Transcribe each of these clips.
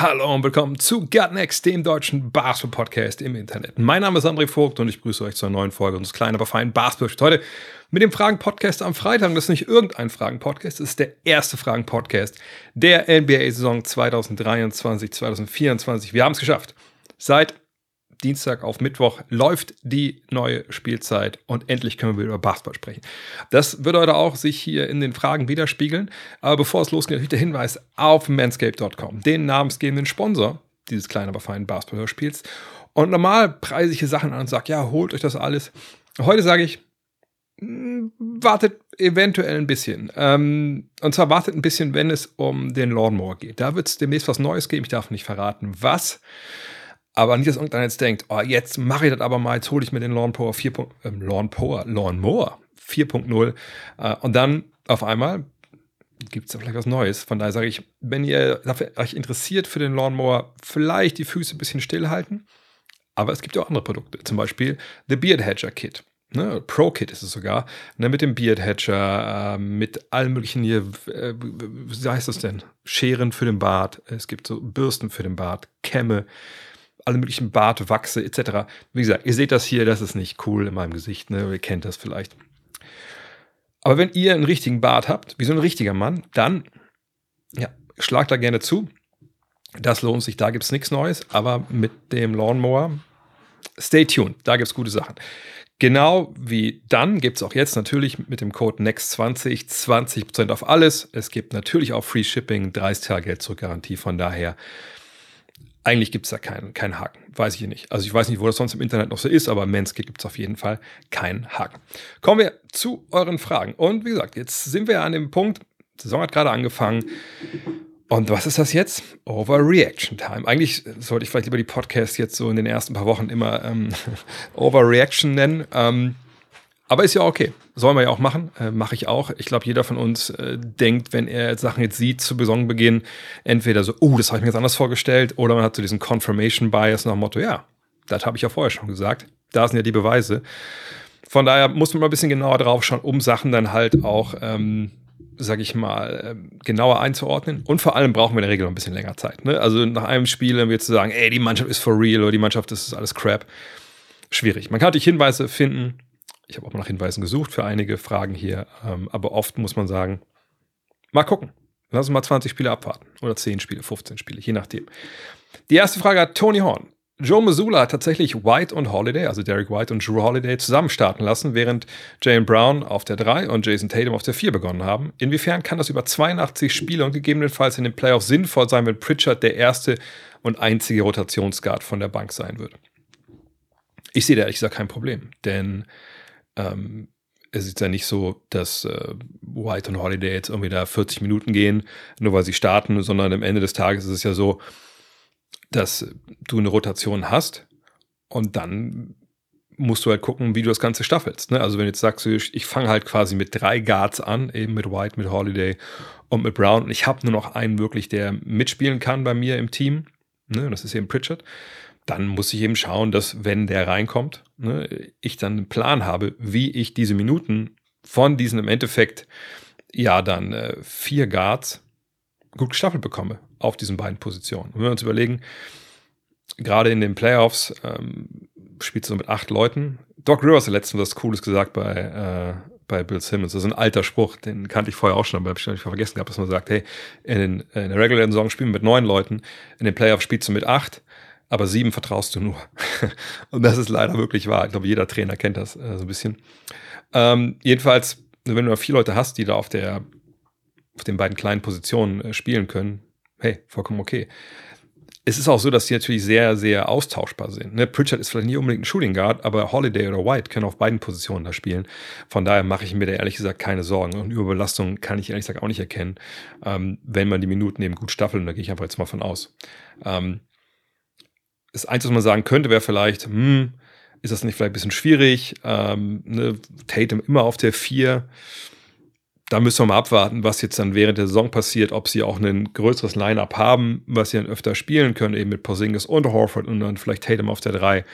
Hallo und willkommen zu Gut Next, dem deutschen Basketball-Podcast im Internet. Mein Name ist André Vogt und ich grüße euch zur neuen Folge unseres kleinen, aber feinen Basketball. Heute mit dem Fragen-Podcast am Freitag. Das ist nicht irgendein Fragen-Podcast, das ist der erste Fragen-Podcast der NBA-Saison 2023-2024. Wir haben es geschafft. Seit Dienstag auf Mittwoch läuft die neue Spielzeit und endlich können wir über Basketball sprechen. Das wird heute auch sich hier in den Fragen widerspiegeln. Aber bevor es losgeht, natürlich der Hinweis auf manscape.com, den namensgebenden Sponsor dieses kleinen, aber feinen Basketball-Hörspiels. Und normal preise ich hier Sachen an und sage, ja, holt euch das alles. Heute sage ich, mh, wartet eventuell ein bisschen. Ähm, und zwar wartet ein bisschen, wenn es um den Lawnmower geht. Da wird es demnächst was Neues geben. Ich darf nicht verraten, was. Aber nicht, dass irgendeiner jetzt denkt, oh, jetzt mache ich das aber mal, jetzt hole ich mir den Lawnmower 4. Ähm, Lawnmower, Lawnmower 4.0 äh, und dann auf einmal gibt es da vielleicht was Neues. Von daher sage ich, wenn ihr euch interessiert für den Lawnmower, vielleicht die Füße ein bisschen stillhalten. Aber es gibt ja auch andere Produkte, zum Beispiel The Beard Hedger Kit. Ne, Pro Kit ist es sogar, ne, mit dem Beard Hedger, äh, mit allen möglichen hier, äh, wie heißt das denn? Scheren für den Bart, es gibt so Bürsten für den Bart, Kämme, alle möglichen Bartwachse etc. Wie gesagt, ihr seht das hier, das ist nicht cool in meinem Gesicht, ne? ihr kennt das vielleicht. Aber wenn ihr einen richtigen Bart habt, wie so ein richtiger Mann, dann ja, schlagt da gerne zu. Das lohnt sich, da gibt es nichts Neues, aber mit dem Lawnmower, stay tuned, da gibt es gute Sachen. Genau wie dann gibt es auch jetzt natürlich mit dem Code NEXT20 20% auf alles. Es gibt natürlich auch Free Shipping, 30 Tage Geld zurück Garantie. Von daher eigentlich gibt es da keinen, keinen Haken. Weiß ich nicht. Also ich weiß nicht, wo das sonst im Internet noch so ist, aber Manscaped gibt es auf jeden Fall keinen Haken. Kommen wir zu euren Fragen. Und wie gesagt, jetzt sind wir an dem Punkt, die Saison hat gerade angefangen. Und was ist das jetzt? Overreaction Time. Eigentlich sollte ich vielleicht lieber die Podcasts jetzt so in den ersten paar Wochen immer ähm, Overreaction nennen. Ähm, aber ist ja okay. Sollen wir ja auch machen. Äh, Mache ich auch. Ich glaube, jeder von uns äh, denkt, wenn er Sachen jetzt sieht zu Saisonbeginn, entweder so, oh, das habe ich mir jetzt anders vorgestellt, oder man hat so diesen Confirmation Bias nach dem Motto, ja, das habe ich ja vorher schon gesagt. Da sind ja die Beweise. Von daher muss man mal ein bisschen genauer drauf schauen, um Sachen dann halt auch, ähm, sag ich mal, ähm, genauer einzuordnen. Und vor allem brauchen wir in der Regel noch ein bisschen länger Zeit. Ne? Also nach einem Spiel dann wird zu sagen, ey, die Mannschaft ist for real oder die Mannschaft ist alles crap. Schwierig. Man kann natürlich Hinweise finden, ich habe auch mal nach Hinweisen gesucht für einige Fragen hier, ähm, aber oft muss man sagen, mal gucken. Lass uns mal 20 Spiele abwarten. Oder 10 Spiele, 15 Spiele, je nachdem. Die erste Frage hat Tony Horn. Joe Missoula hat tatsächlich White und Holiday, also Derek White und Drew Holiday, zusammen starten lassen, während Jalen Brown auf der 3 und Jason Tatum auf der 4 begonnen haben. Inwiefern kann das über 82 Spiele und gegebenenfalls in den Playoffs sinnvoll sein, wenn Pritchard der erste und einzige Rotationsguard von der Bank sein wird? Ich sehe da ehrlich gesagt kein Problem, denn ähm, es ist ja nicht so, dass äh, White und Holiday jetzt irgendwie da 40 Minuten gehen, nur weil sie starten, sondern am Ende des Tages ist es ja so, dass du eine Rotation hast und dann musst du halt gucken, wie du das Ganze staffelst. Ne? Also wenn du jetzt sagst, ich, ich fange halt quasi mit drei Guards an, eben mit White, mit Holiday und mit Brown und ich habe nur noch einen wirklich, der mitspielen kann bei mir im Team, ne? das ist eben Pritchard, dann muss ich eben schauen, dass wenn der reinkommt, ne, ich dann einen Plan habe, wie ich diese Minuten von diesen im Endeffekt ja dann äh, vier Guards gut gestaffelt bekomme auf diesen beiden Positionen. Wenn wir uns überlegen, gerade in den Playoffs ähm, spielst du mit acht Leuten. Doc Rivers hat letztens was Cooles gesagt bei, äh, bei Bill Simmons. Das ist ein alter Spruch, den kannte ich vorher auch schon, aber habe ich nicht vergessen gehabt, dass man sagt, hey, in, den, in der regulären Saison spielen wir mit neun Leuten, in den Playoffs spielst du mit acht aber sieben vertraust du nur. und das ist leider wirklich wahr. Ich glaube, jeder Trainer kennt das äh, so ein bisschen. Ähm, jedenfalls, wenn du vier Leute hast, die da auf der auf den beiden kleinen Positionen äh, spielen können, hey, vollkommen okay. Es ist auch so, dass die natürlich sehr, sehr austauschbar sind. Ne? Pritchard ist vielleicht nie unbedingt ein Shooting Guard, aber Holiday oder White können auf beiden Positionen da spielen. Von daher mache ich mir da ehrlich gesagt keine Sorgen. Und Überbelastung kann ich ehrlich gesagt auch nicht erkennen, ähm, wenn man die Minuten eben gut staffelt. Und da gehe ich einfach jetzt mal von aus. Ähm, das Einzige, was man sagen könnte, wäre vielleicht, hm, ist das nicht vielleicht ein bisschen schwierig? Ähm, ne, Tatum immer auf der 4. Da müssen wir mal abwarten, was jetzt dann während der Saison passiert, ob sie auch ein größeres Line-Up haben, was sie dann öfter spielen können, eben mit Porzingis und Horford und dann vielleicht Tatum auf der 3.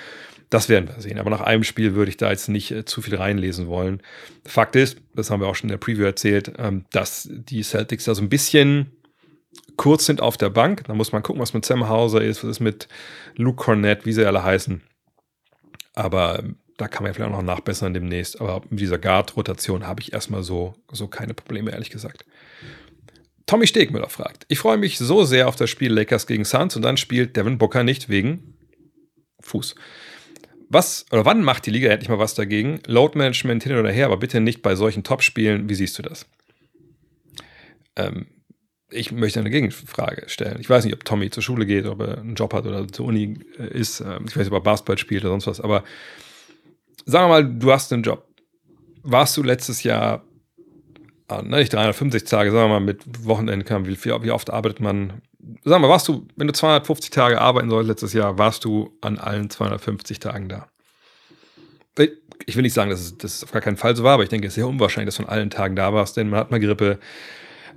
Das werden wir sehen. Aber nach einem Spiel würde ich da jetzt nicht äh, zu viel reinlesen wollen. Fakt ist, das haben wir auch schon in der Preview erzählt, ähm, dass die Celtics da so ein bisschen kurz sind auf der Bank. Da muss man gucken, was mit Sam Hauser ist, was ist mit Luke Cornett, wie sie alle heißen. Aber ähm, da kann man ja vielleicht auch noch nachbessern demnächst. Aber mit dieser Guard-Rotation habe ich erstmal so, so keine Probleme, ehrlich gesagt. Tommy Stegmüller fragt: Ich freue mich so sehr auf das Spiel Lakers gegen Suns und dann spielt Devin Booker nicht wegen Fuß. Was oder wann macht die Liga endlich mal was dagegen? Load Management hin oder her, aber bitte nicht bei solchen Top-Spielen. Wie siehst du das? Ähm, ich möchte eine Gegenfrage stellen. Ich weiß nicht, ob Tommy zur Schule geht, ob er einen Job hat oder zur Uni äh, ist. Ähm, ich weiß nicht, ob er Basketball spielt oder sonst was. Aber sagen wir mal, du hast einen Job. Warst du letztes Jahr, ah, ne, nicht 350 Tage, sagen wir mal, mit Wochenende, wie, wie oft arbeitet man? Sagen wir mal, warst du, wenn du 250 Tage arbeiten sollst letztes Jahr, warst du an allen 250 Tagen da? Ich will nicht sagen, dass es, dass es auf gar keinen Fall so war, aber ich denke, es ist sehr unwahrscheinlich, dass du an allen Tagen da warst, denn man hat mal Grippe,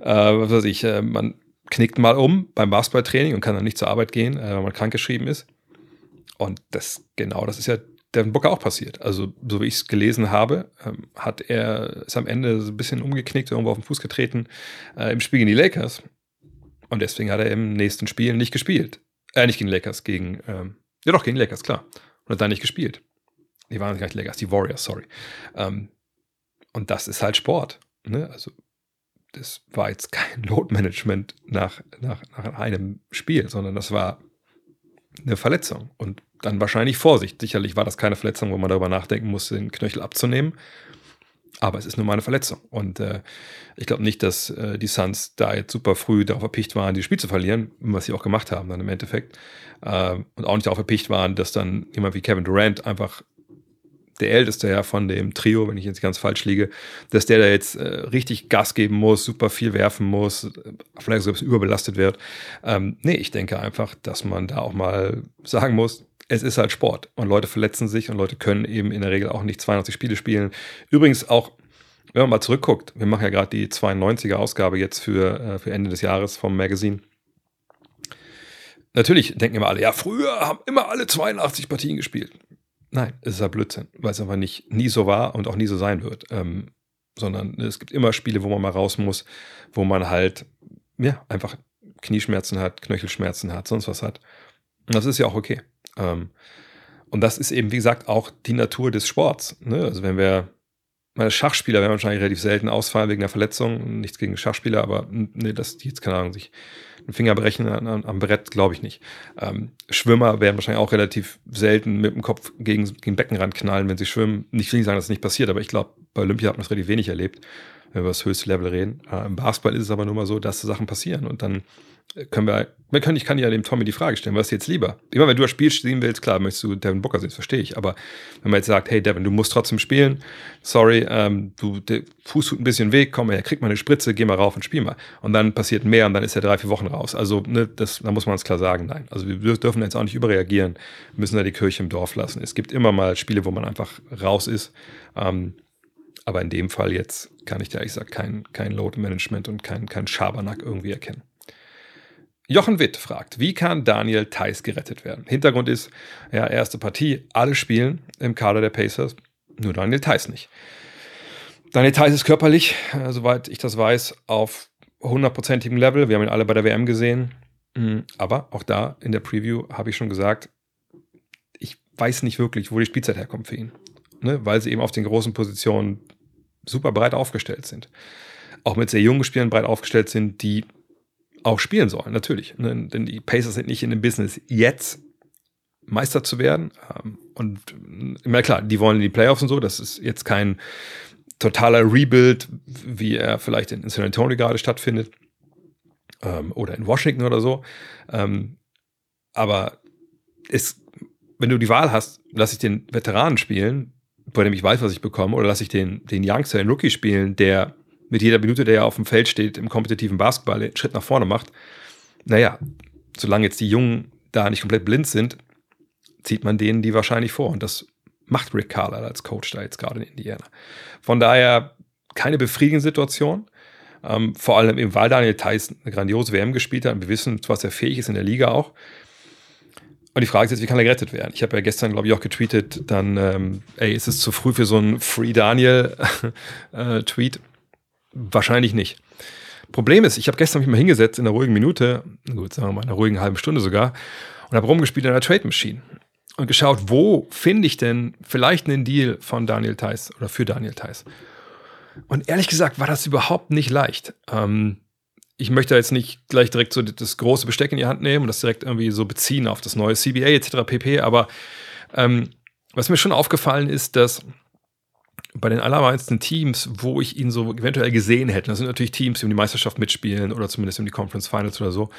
äh, was weiß ich, äh, man knickt mal um beim Basketballtraining und kann dann nicht zur Arbeit gehen, äh, weil man krankgeschrieben ist. Und das, genau, das ist ja Devin Booker auch passiert. Also, so wie ich es gelesen habe, ähm, hat er, ist am Ende so ein bisschen umgeknickt, irgendwo auf den Fuß getreten äh, im Spiel gegen die Lakers. Und deswegen hat er im nächsten Spiel nicht gespielt. Äh, nicht gegen Lakers, gegen, ähm, ja doch, gegen Lakers, klar. Und hat da nicht gespielt. Die waren gar nicht Lakers, die Warriors, sorry. Ähm, und das ist halt Sport. Ne? Also, das war jetzt kein Load-Management nach, nach, nach einem Spiel, sondern das war eine Verletzung. Und dann wahrscheinlich Vorsicht. Sicherlich war das keine Verletzung, wo man darüber nachdenken muss, den Knöchel abzunehmen. Aber es ist nun mal eine Verletzung. Und äh, ich glaube nicht, dass äh, die Suns da jetzt super früh darauf erpicht waren, dieses Spiel zu verlieren, was sie auch gemacht haben dann im Endeffekt. Äh, und auch nicht darauf erpicht waren, dass dann jemand wie Kevin Durant einfach der älteste ja von dem Trio, wenn ich jetzt ganz falsch liege, dass der da jetzt äh, richtig Gas geben muss, super viel werfen muss, vielleicht so ein bisschen überbelastet wird. Ähm, nee, ich denke einfach, dass man da auch mal sagen muss, es ist halt Sport und Leute verletzen sich und Leute können eben in der Regel auch nicht 82 Spiele spielen. Übrigens auch, wenn man mal zurückguckt, wir machen ja gerade die 92er Ausgabe jetzt für, äh, für Ende des Jahres vom Magazine. Natürlich denken immer alle, ja, früher haben immer alle 82 Partien gespielt. Nein, es ist ja Blödsinn, weil es einfach nicht nie so war und auch nie so sein wird. Ähm, sondern es gibt immer Spiele, wo man mal raus muss, wo man halt, ja, einfach Knieschmerzen hat, Knöchelschmerzen hat, sonst was hat. Und das ist ja auch okay. Ähm, und das ist eben, wie gesagt, auch die Natur des Sports. Ne? Also wenn wir, meine Schachspieler werden wahrscheinlich relativ selten ausfallen wegen einer Verletzung. Nichts gegen Schachspieler, aber ne, dass die jetzt, keine Ahnung, sich einen Finger brechen an, am Brett, glaube ich nicht. Ähm, Schwimmer werden wahrscheinlich auch relativ selten mit dem Kopf gegen, gegen Beckenrand knallen, wenn sie schwimmen. Ich will nicht sagen, dass es nicht passiert, aber ich glaube, bei Olympia hat man es relativ wenig erlebt, wenn wir über das höchste Level reden. Äh, Im Basketball ist es aber nur mal so, dass Sachen passieren und dann können wir, wir können, ich kann ja dem Tommy die Frage stellen, was ist jetzt lieber? Immer wenn du das Spiel sehen willst, klar, möchtest du Devin Booker sehen, das verstehe ich, aber wenn man jetzt sagt, hey Devin, du musst trotzdem spielen, sorry, ähm, du, der Fuß tut ein bisschen weg, komm her, krieg mal eine Spritze, geh mal rauf und spiel mal. Und dann passiert mehr und dann ist er drei, vier Wochen raus. Also, ne, das, da muss man es klar sagen, nein. Also wir dürfen jetzt auch nicht überreagieren, müssen da die Kirche im Dorf lassen. Es gibt immer mal Spiele, wo man einfach raus ist. Ähm, aber in dem Fall jetzt kann ich da ehrlich gesagt kein, kein Load-Management und kein, kein Schabernack irgendwie erkennen. Jochen Witt fragt, wie kann Daniel Theiss gerettet werden? Hintergrund ist, ja, erste Partie, alle spielen im Kader der Pacers, nur Daniel Theiss nicht. Daniel Theiss ist körperlich, äh, soweit ich das weiß, auf hundertprozentigem Level. Wir haben ihn alle bei der WM gesehen. Mhm, aber auch da in der Preview habe ich schon gesagt, ich weiß nicht wirklich, wo die Spielzeit herkommt für ihn. Ne? Weil sie eben auf den großen Positionen super breit aufgestellt sind. Auch mit sehr jungen Spielern breit aufgestellt sind, die auch spielen sollen, natürlich. Ne? Denn die Pacers sind nicht in dem Business, jetzt Meister zu werden. Ähm, und immer klar, die wollen in die Playoffs und so. Das ist jetzt kein totaler Rebuild, wie er vielleicht in San Antonio gerade stattfindet. Ähm, oder in Washington oder so. Ähm, aber es, wenn du die Wahl hast, lass ich den Veteranen spielen, bei dem ich weiß, was ich bekomme, oder lass ich den, den Youngster, den Rookie spielen, der mit jeder Minute, der ja auf dem Feld steht, im kompetitiven Basketball einen Schritt nach vorne macht. Naja, solange jetzt die Jungen da nicht komplett blind sind, zieht man denen die wahrscheinlich vor. Und das macht Rick Carlisle als Coach da jetzt gerade in Indiana. Von daher keine befriedigende Situation. Ähm, vor allem eben, weil Daniel Theiss eine grandiose WM gespielt hat und wir wissen, was er fähig ist in der Liga auch. Und die Frage ist jetzt, wie kann er gerettet werden? Ich habe ja gestern, glaube ich, auch getweetet, dann, ähm, ey, ist es zu früh für so einen Free Daniel-Tweet? Wahrscheinlich nicht. Problem ist, ich habe gestern mich mal hingesetzt in einer ruhigen Minute, gut, sagen wir mal in einer ruhigen halben Stunde sogar, und habe rumgespielt in einer Trade Machine und geschaut, wo finde ich denn vielleicht einen Deal von Daniel Theiss oder für Daniel Theiss. Und ehrlich gesagt war das überhaupt nicht leicht. Ähm, ich möchte jetzt nicht gleich direkt so das große Besteck in die Hand nehmen und das direkt irgendwie so beziehen auf das neue CBA etc. pp. Aber ähm, was mir schon aufgefallen ist, dass bei den allermeisten Teams, wo ich ihn so eventuell gesehen hätte, das sind natürlich Teams, die um die Meisterschaft mitspielen oder zumindest um die Conference Finals oder so,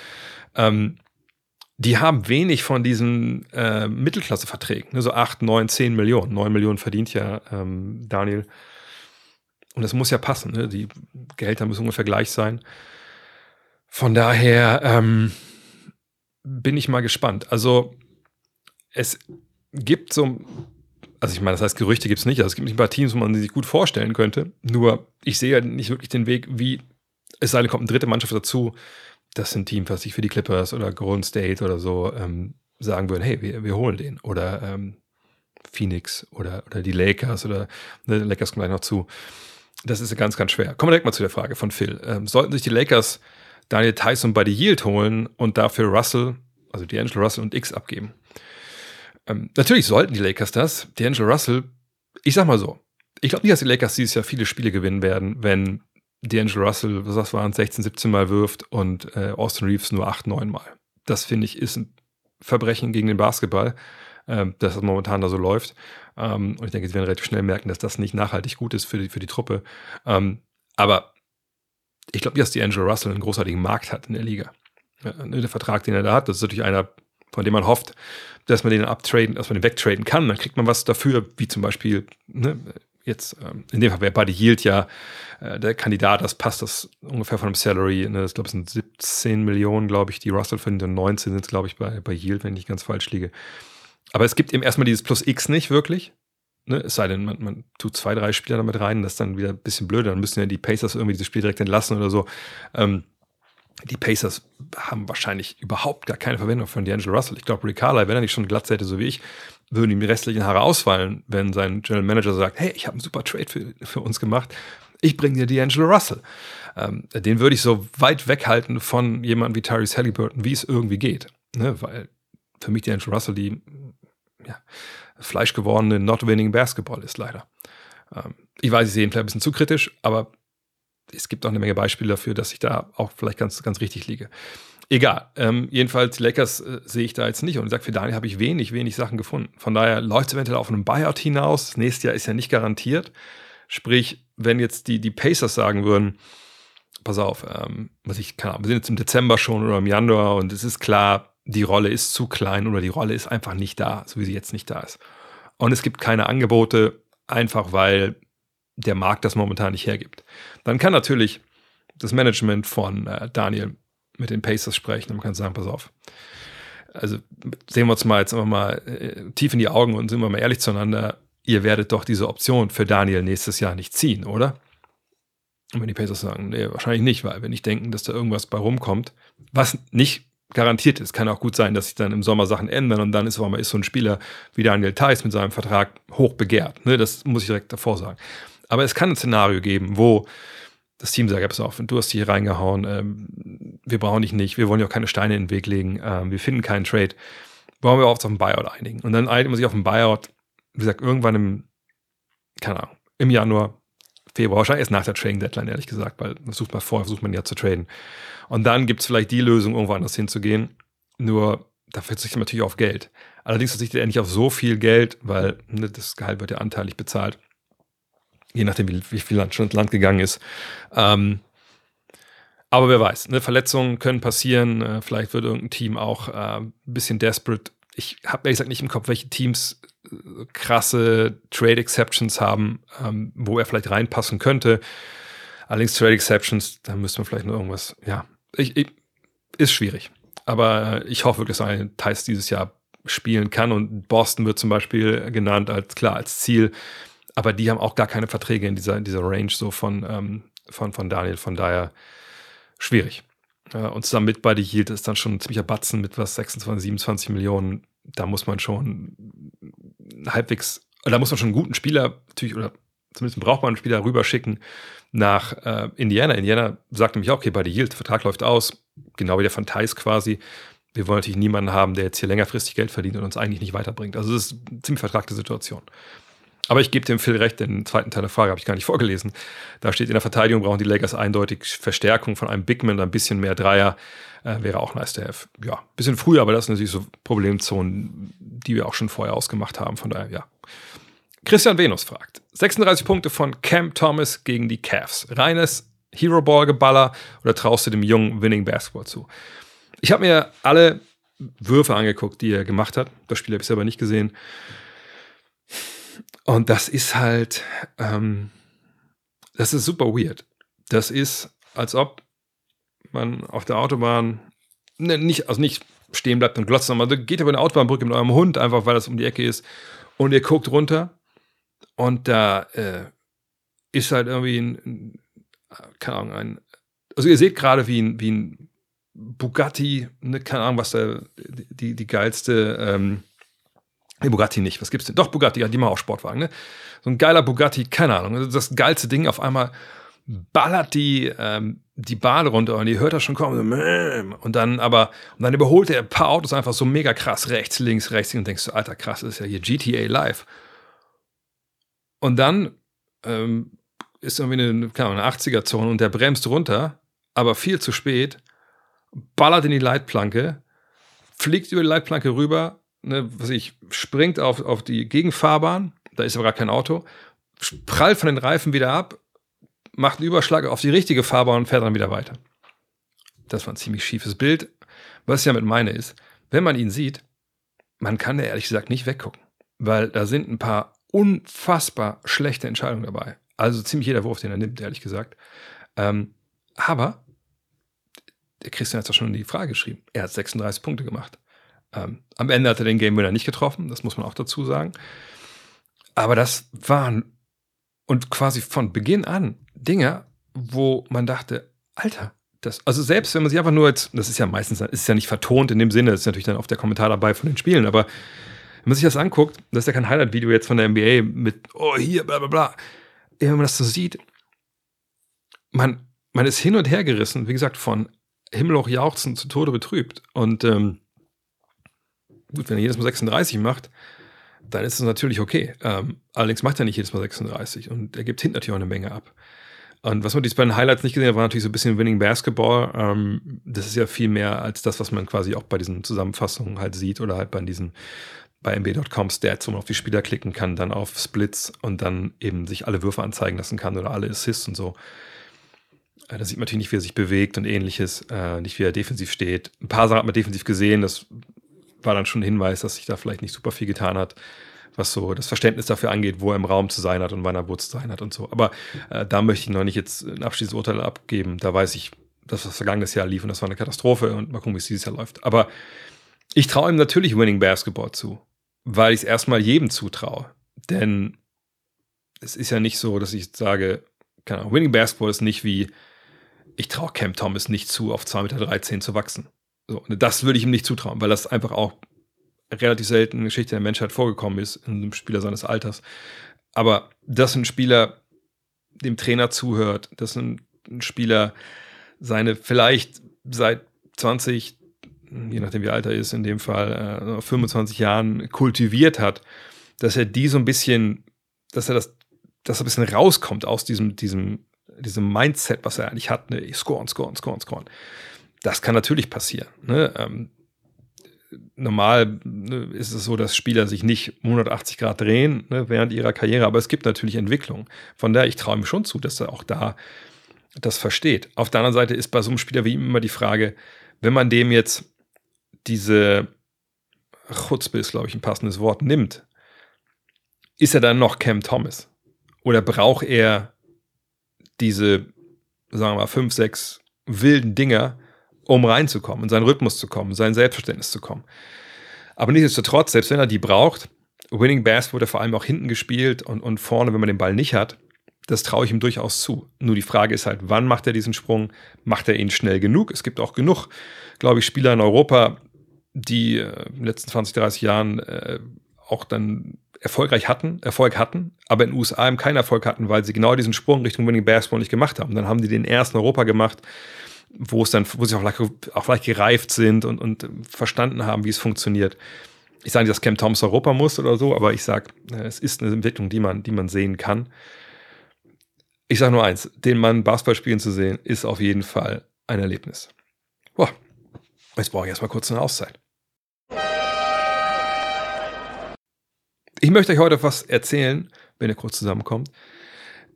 ähm, die haben wenig von diesen äh, Mittelklasse-Verträgen, ne, so 8, 9, 10 Millionen. 9 Millionen verdient ja ähm, Daniel. Und das muss ja passen, ne? die Gehälter müssen ungefähr gleich sein. Von daher ähm, bin ich mal gespannt. Also es gibt so, also ich meine, das heißt, Gerüchte gibt es nicht. Also es gibt nicht ein paar Teams, wo man sich gut vorstellen könnte. Nur ich sehe ja nicht wirklich den Weg, wie es sei denn, kommt eine dritte Mannschaft dazu. Das sind Teams, was sich für die Clippers oder Golden State oder so ähm, sagen würden, hey, wir, wir holen den. Oder ähm, Phoenix oder, oder die Lakers oder ne, Lakers kommen gleich noch zu. Das ist ganz, ganz schwer. Kommen wir direkt mal zu der Frage von Phil. Ähm, sollten sich die Lakers Daniel Tyson bei die Yield holen und dafür Russell, also D'Angelo Russell und X abgeben. Ähm, natürlich sollten die Lakers das. D'Angelo Russell, ich sag mal so, ich glaube nicht, dass die Lakers dieses Jahr viele Spiele gewinnen werden, wenn D'Angelo Russell, was das waren, 16, 17 Mal wirft und äh, Austin Reeves nur 8, 9 Mal. Das finde ich ist ein Verbrechen gegen den Basketball, äh, dass das momentan da so läuft. Ähm, und ich denke, sie werden relativ schnell merken, dass das nicht nachhaltig gut ist für die, für die Truppe. Ähm, aber ich glaube nicht, dass die Angelo Russell einen großartigen Markt hat in der Liga. Ja, ne, der Vertrag, den er da hat, das ist natürlich einer, von dem man hofft, dass man den abtraden, dass man den wegtraden kann. Dann kriegt man was dafür, wie zum Beispiel, ne, jetzt, ähm, in dem Fall wäre Buddy Yield ja äh, der Kandidat, das passt das ungefähr von einem Salary, ne, das glaube ich sind 17 Millionen, glaube ich, die Russell verdient und 19 sind es, glaube ich, bei, bei Yield, wenn ich ganz falsch liege. Aber es gibt eben erstmal dieses Plus X nicht wirklich. Ne, es sei denn, man, man, tut zwei, drei Spieler damit rein, das ist dann wieder ein bisschen blöder. Dann müssen ja die Pacers irgendwie dieses Spiel direkt entlassen oder so. Ähm, die Pacers haben wahrscheinlich überhaupt gar keine Verwendung für D'Angelo Russell. Ich glaube, Rick Carlisle, wenn er nicht schon glatt hätte, so wie ich, würden ihm die restlichen Haare ausfallen, wenn sein General Manager sagt, hey, ich habe einen super Trade für, für uns gemacht, ich bringe dir D'Angelo Russell. Ähm, den würde ich so weit weghalten von jemandem wie Tyrese Halliburton, wie es irgendwie geht. Ne? Weil für mich D'Angelo Russell die ja, fleischgewordene Not-Winning Basketball ist, leider. Ähm, ich weiß, ich sehe ihn vielleicht ein bisschen zu kritisch, aber es gibt auch eine Menge Beispiele dafür, dass ich da auch vielleicht ganz, ganz richtig liege. Egal. Ähm, jedenfalls, die Lakers äh, sehe ich da jetzt nicht. Und ich sage, für Daniel habe ich wenig, wenig Sachen gefunden. Von daher läuft es eventuell auf einem Buyout hinaus. Das nächste Jahr ist ja nicht garantiert. Sprich, wenn jetzt die, die Pacers sagen würden, pass auf, ähm, was ich kann, wir sind jetzt im Dezember schon oder im Januar und es ist klar, die Rolle ist zu klein oder die Rolle ist einfach nicht da, so wie sie jetzt nicht da ist. Und es gibt keine Angebote, einfach weil der Markt das momentan nicht hergibt. Dann kann natürlich das Management von äh, Daniel mit den Pacers sprechen und man kann sagen, pass auf. Also sehen wir uns mal jetzt einfach mal äh, tief in die Augen und sind wir mal ehrlich zueinander. Ihr werdet doch diese Option für Daniel nächstes Jahr nicht ziehen, oder? Und wenn die Pacers sagen, nee, wahrscheinlich nicht, weil wir nicht denken, dass da irgendwas bei rumkommt, was nicht garantiert ist. Kann auch gut sein, dass sich dann im Sommer Sachen ändern und dann ist, ist so ein Spieler wie Daniel Theiss mit seinem Vertrag hoch begehrt. Ne, das muss ich direkt davor sagen. Aber es kann ein Szenario geben, wo das Team sagt, pass auf, du hast hier reingehauen, ähm, wir brauchen dich nicht, wir wollen ja auch keine Steine in den Weg legen, ähm, wir finden keinen Trade. Wollen wir auf einen Buyout einigen? Und dann einigt man sich auf einen Buyout, wie gesagt, irgendwann im, keine Ahnung, im Januar, Februar, wahrscheinlich erst nach der Trading Deadline, ehrlich gesagt, weil das sucht man vorher, versucht man ja zu traden. Und dann gibt es vielleicht die Lösung, irgendwo anders hinzugehen. Nur da verzichtet man natürlich auf Geld. Allerdings verzichtet er nicht auf so viel Geld, weil ne, das Gehalt wird ja anteilig bezahlt. Je nachdem, wie, wie viel Land schon ins Land gegangen ist. Ähm, aber wer weiß, ne, Verletzungen können passieren. Äh, vielleicht wird irgendein Team auch äh, ein bisschen desperate. Ich habe ehrlich gesagt nicht im Kopf, welche Teams krasse Trade Exceptions haben, ähm, wo er vielleicht reinpassen könnte. Allerdings Trade Exceptions, da müsste man vielleicht noch irgendwas, ja, ich, ich, ist schwierig. Aber ich hoffe wirklich, dass ein Thais dieses Jahr spielen kann. Und Boston wird zum Beispiel genannt als klar als Ziel. Aber die haben auch gar keine Verträge in dieser, in dieser Range so von, ähm, von, von Daniel. Von daher schwierig. Äh, und zusammen mit Buddy Yield ist dann schon ein ziemlicher Batzen mit was 26, 27 Millionen. Da muss man schon halbwegs, da muss man schon einen guten Spieler natürlich, oder zumindest einen brauchbaren Spieler rüberschicken nach äh, Indiana. Indiana sagt nämlich auch, okay, Buddy Yield, Vertrag läuft aus, genau wie der von Thais quasi. Wir wollen natürlich niemanden haben, der jetzt hier längerfristig Geld verdient und uns eigentlich nicht weiterbringt. Also das ist eine ziemlich vertragte Situation. Aber ich gebe dem Phil recht, den zweiten Teil der Frage habe ich gar nicht vorgelesen. Da steht in der Verteidigung brauchen die Lakers eindeutig Verstärkung von einem Bigman, ein bisschen mehr Dreier. Äh, wäre auch nice to have. Ja, ein bisschen früher, aber das sind natürlich so Problemzonen, die wir auch schon vorher ausgemacht haben. Von daher, ja. Christian Venus fragt: 36 Punkte von Cam Thomas gegen die Cavs. Reines Hero-Ball-Geballer oder traust du dem jungen Winning Basketball zu? Ich habe mir alle Würfe angeguckt, die er gemacht hat. Das Spiel habe ich selber nicht gesehen. Und das ist halt, ähm, das ist super weird. Das ist, als ob man auf der Autobahn ne, nicht, also nicht stehen bleibt und glotzt, sondern geht über eine Autobahnbrücke mit eurem Hund, einfach weil das um die Ecke ist, und ihr guckt runter und da äh, ist halt irgendwie ein, ein, keine Ahnung, ein, also ihr seht gerade wie ein, wie ein Bugatti, ne, keine Ahnung, was da die, die geilste ähm, Nee, Bugatti nicht. Was gibt's denn? Doch, Bugatti, ja, die machen auch Sportwagen, ne? So ein geiler Bugatti, keine Ahnung. Also das geilste Ding auf einmal ballert die, ähm, die Bahn runter und die hört das schon kommen. Und dann aber, und dann überholt er ein paar Autos einfach so mega krass rechts, links, rechts und denkst du, alter krass, das ist ja hier GTA live. Und dann ähm, ist irgendwie eine, keine Ahnung, eine 80er-Zone und der bremst runter, aber viel zu spät, ballert in die Leitplanke, fliegt über die Leitplanke rüber, ne, was ich, springt auf, auf die Gegenfahrbahn, da ist aber gar kein Auto, prallt von den Reifen wieder ab, macht einen Überschlag auf die richtige Fahrbahn und fährt dann wieder weiter. Das war ein ziemlich schiefes Bild. Was ich damit meine ist, wenn man ihn sieht, man kann da ehrlich gesagt nicht weggucken, weil da sind ein paar unfassbar schlechte Entscheidungen dabei. Also ziemlich jeder Wurf, den er nimmt, ehrlich gesagt. Ähm, aber der Christian hat doch schon die Frage geschrieben. Er hat 36 Punkte gemacht. Ähm, am Ende hat er den Game Winner nicht getroffen, das muss man auch dazu sagen. Aber das waren und quasi von Beginn an Dinge, wo man dachte, Alter, das, also selbst wenn man sich einfach nur jetzt, das ist ja meistens, ist ja nicht vertont in dem Sinne, ist natürlich dann auf der Kommentar dabei von den Spielen, aber wenn man sich das anguckt, das ist ja kein Highlight-Video jetzt von der NBA mit, oh, hier, bla, bla, bla. Wenn man das so sieht, man, man ist hin und her gerissen, wie gesagt, von Himmelhoch jauchzen zu Tode betrübt. Und ähm, Gut, wenn er jedes Mal 36 macht, dann ist es natürlich okay. Ähm, allerdings macht er nicht jedes Mal 36 und er gibt hinten natürlich auch eine Menge ab. Und was man jetzt bei den Highlights nicht gesehen hat, war natürlich so ein bisschen Winning Basketball. Ähm, das ist ja viel mehr als das, was man quasi auch bei diesen Zusammenfassungen halt sieht oder halt bei diesen bei mb.com Stats, wo man auf die Spieler klicken kann, dann auf Splits und dann eben sich alle Würfe anzeigen lassen kann oder alle Assists und so. Äh, da sieht man natürlich nicht, wie er sich bewegt und ähnliches, äh, nicht wie er defensiv steht. Ein paar Sachen hat man defensiv gesehen, das war dann schon ein Hinweis, dass sich da vielleicht nicht super viel getan hat, was so das Verständnis dafür angeht, wo er im Raum zu sein hat und wann er wo zu sein hat und so. Aber äh, da möchte ich noch nicht jetzt ein Abschließurteil abgeben. Da weiß ich, dass das vergangenes Jahr lief und das war eine Katastrophe und mal gucken, wie es dieses Jahr läuft. Aber ich traue ihm natürlich Winning Basketball zu, weil ich es erstmal jedem zutraue. Denn es ist ja nicht so, dass ich sage, keine Ahnung, Winning Basketball ist nicht wie, ich traue Cam Thomas nicht zu, auf 2,13 Meter zu wachsen. So, das würde ich ihm nicht zutrauen, weil das einfach auch relativ selten in der Geschichte der Menschheit vorgekommen ist, in einem Spieler seines Alters. Aber dass ein Spieler dem Trainer zuhört, dass ein, Spieler seine vielleicht seit 20, je nachdem wie alt er ist, in dem Fall äh, 25 Jahren kultiviert hat, dass er die so ein bisschen, dass er das, dass er ein bisschen rauskommt aus diesem, diesem, diesem Mindset, was er eigentlich hat, ne, scoren, scoren, scoren, scoren das kann natürlich passieren. Ne? Ähm, normal ne, ist es so, dass Spieler sich nicht 180 Grad drehen ne, während ihrer Karriere, aber es gibt natürlich Entwicklung. Von daher, ich traue ihm schon zu, dass er auch da das versteht. Auf der anderen Seite ist bei so einem Spieler wie ihm immer die Frage, wenn man dem jetzt diese Chutzpe ist, glaube ich, ein passendes Wort, nimmt, ist er dann noch Cam Thomas? Oder braucht er diese, sagen wir mal, fünf, sechs wilden Dinger, um reinzukommen, in seinen Rhythmus zu kommen, in sein Selbstverständnis zu kommen. Aber nichtsdestotrotz, selbst wenn er die braucht, Winning Bass wurde vor allem auch hinten gespielt und, und vorne, wenn man den Ball nicht hat, das traue ich ihm durchaus zu. Nur die Frage ist halt, wann macht er diesen Sprung? Macht er ihn schnell genug? Es gibt auch genug, glaube ich, Spieler in Europa, die äh, in den letzten 20, 30 Jahren äh, auch dann erfolgreich hatten, Erfolg hatten, aber in den USA eben keinen Erfolg hatten, weil sie genau diesen Sprung Richtung Winning Basketball nicht gemacht haben. Dann haben die den ersten Europa gemacht, wo es dann, wo sie auch vielleicht, auch vielleicht gereift sind und, und verstanden haben, wie es funktioniert. Ich sage nicht, dass Cam Thomas Europa muss oder so, aber ich sage, es ist eine Entwicklung, die man, die man sehen kann. Ich sage nur eins, den Mann Basketball spielen zu sehen, ist auf jeden Fall ein Erlebnis. Boah, jetzt brauche ich erstmal kurz eine Auszeit. Ich möchte euch heute was erzählen, wenn ihr kurz zusammenkommt,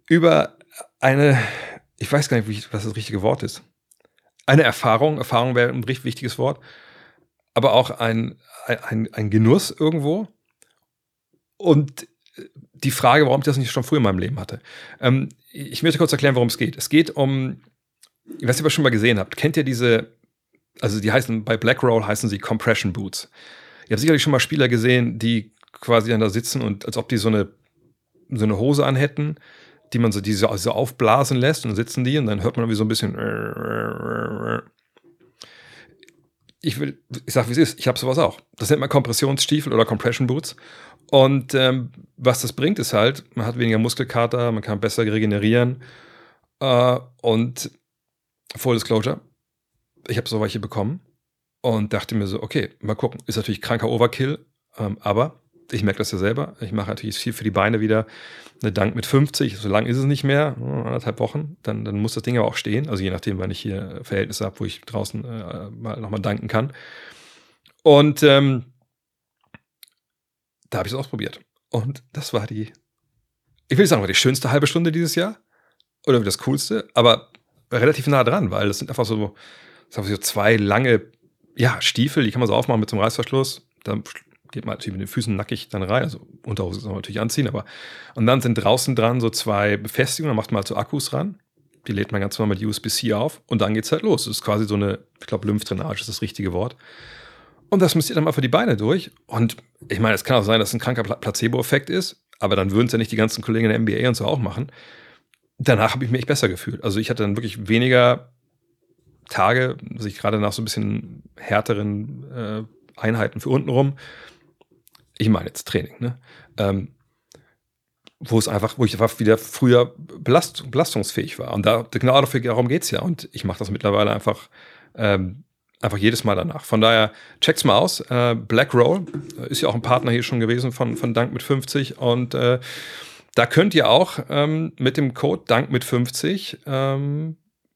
über eine, ich weiß gar nicht, was das richtige Wort ist. Eine Erfahrung, Erfahrung wäre ein richtig wichtiges Wort, aber auch ein, ein, ein Genuss irgendwo. Und die Frage, warum ich das nicht schon früher in meinem Leben hatte. Ähm, ich möchte kurz erklären, worum es geht. Es geht um, ich weiß nicht, ob ihr schon mal gesehen habt. Kennt ihr diese, also die heißen, bei Blackroll heißen sie Compression Boots. Ihr habt sicherlich schon mal Spieler gesehen, die quasi dann da sitzen und als ob die so eine, so eine Hose anhätten, die man so, die so, so aufblasen lässt und dann sitzen die und dann hört man irgendwie so ein bisschen. Ich, will, ich sag, wie es ist, ich habe sowas auch. Das nennt man Kompressionsstiefel oder Compression Boots. Und ähm, was das bringt, ist halt, man hat weniger Muskelkater, man kann besser regenerieren. Äh, und Full Disclosure, ich habe so welche bekommen und dachte mir so, okay, mal gucken. Ist natürlich kranker Overkill, ähm, aber ich merke das ja selber. Ich mache natürlich viel für die Beine wieder. Eine Dank mit 50, so lang ist es nicht mehr, anderthalb Wochen. Dann, dann muss das Ding aber auch stehen. Also je nachdem, wann ich hier Verhältnisse habe, wo ich draußen äh, mal nochmal danken kann. Und ähm, da habe ich es ausprobiert. Und das war die, ich will nicht sagen, war die schönste halbe Stunde dieses Jahr. Oder das coolste, aber relativ nah dran, weil das sind einfach so, das sind so zwei lange ja, Stiefel, die kann man so aufmachen mit so einem Reißverschluss. Dann geht man natürlich mit den Füßen nackig dann rein, also Unterhose soll man natürlich anziehen, aber und dann sind draußen dran so zwei Befestigungen, dann macht man halt so Akkus ran, die lädt man ganz normal mit USB-C auf und dann geht's halt los. Das ist quasi so eine, ich glaube, Lymphdrainage ist das richtige Wort. Und das müsst ihr dann mal für die Beine durch. Und ich meine, es kann auch sein, dass es ein kranker Placebo-Effekt ist, aber dann würden es ja nicht die ganzen Kollegen in der NBA und so auch machen. Danach habe ich mich echt besser gefühlt. Also ich hatte dann wirklich weniger Tage, also ich gerade nach so ein bisschen härteren äh, Einheiten für unten rum, ich meine jetzt Training, ne? Ähm, wo es einfach, wo ich einfach wieder früher belast, belastungsfähig war. Und da genau darum geht es ja. Und ich mache das mittlerweile einfach, ähm, einfach jedes Mal danach. Von daher, check's mal aus. Äh, Black Roll äh, ist ja auch ein Partner hier schon gewesen von, von Dank mit 50. Und äh, da könnt ihr auch ähm, mit dem Code Dank mit 50 ähm,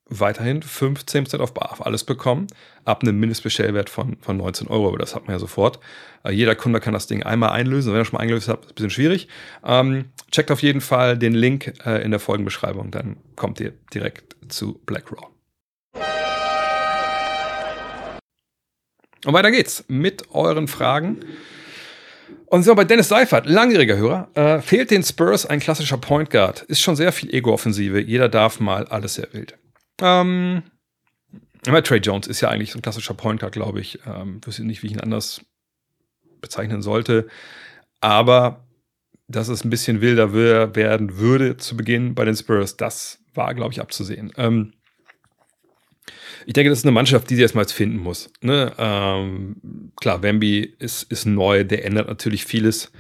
weiterhin 15% auf, auf alles bekommen, ab einem Mindestbestellwert von, von 19 Euro, aber das hat man ja sofort. Äh, jeder Kunde kann das Ding einmal einlösen, wenn er schon mal eingelöst hat, ist ein bisschen schwierig. Ähm, checkt auf jeden Fall den Link äh, in der Folgenbeschreibung, dann kommt ihr direkt zu BlackRoll. Und weiter geht's mit euren Fragen. Und so bei Dennis Seifert, langjähriger Hörer, äh, fehlt den Spurs ein klassischer Point Guard. Ist schon sehr viel Ego-Offensive. Jeder darf mal alles sehr wild. Ähm, aber Trey Jones ist ja eigentlich so ein klassischer Point Guard, glaube ich. Ähm, wüsste nicht, wie ich ihn anders bezeichnen sollte. Aber dass es ein bisschen wilder werden würde zu Beginn bei den Spurs, das war, glaube ich, abzusehen. Ähm, ich denke, das ist eine Mannschaft, die sie erstmal finden muss. Ne? Ähm, klar, Wemby ist, ist neu, der ändert natürlich vieles.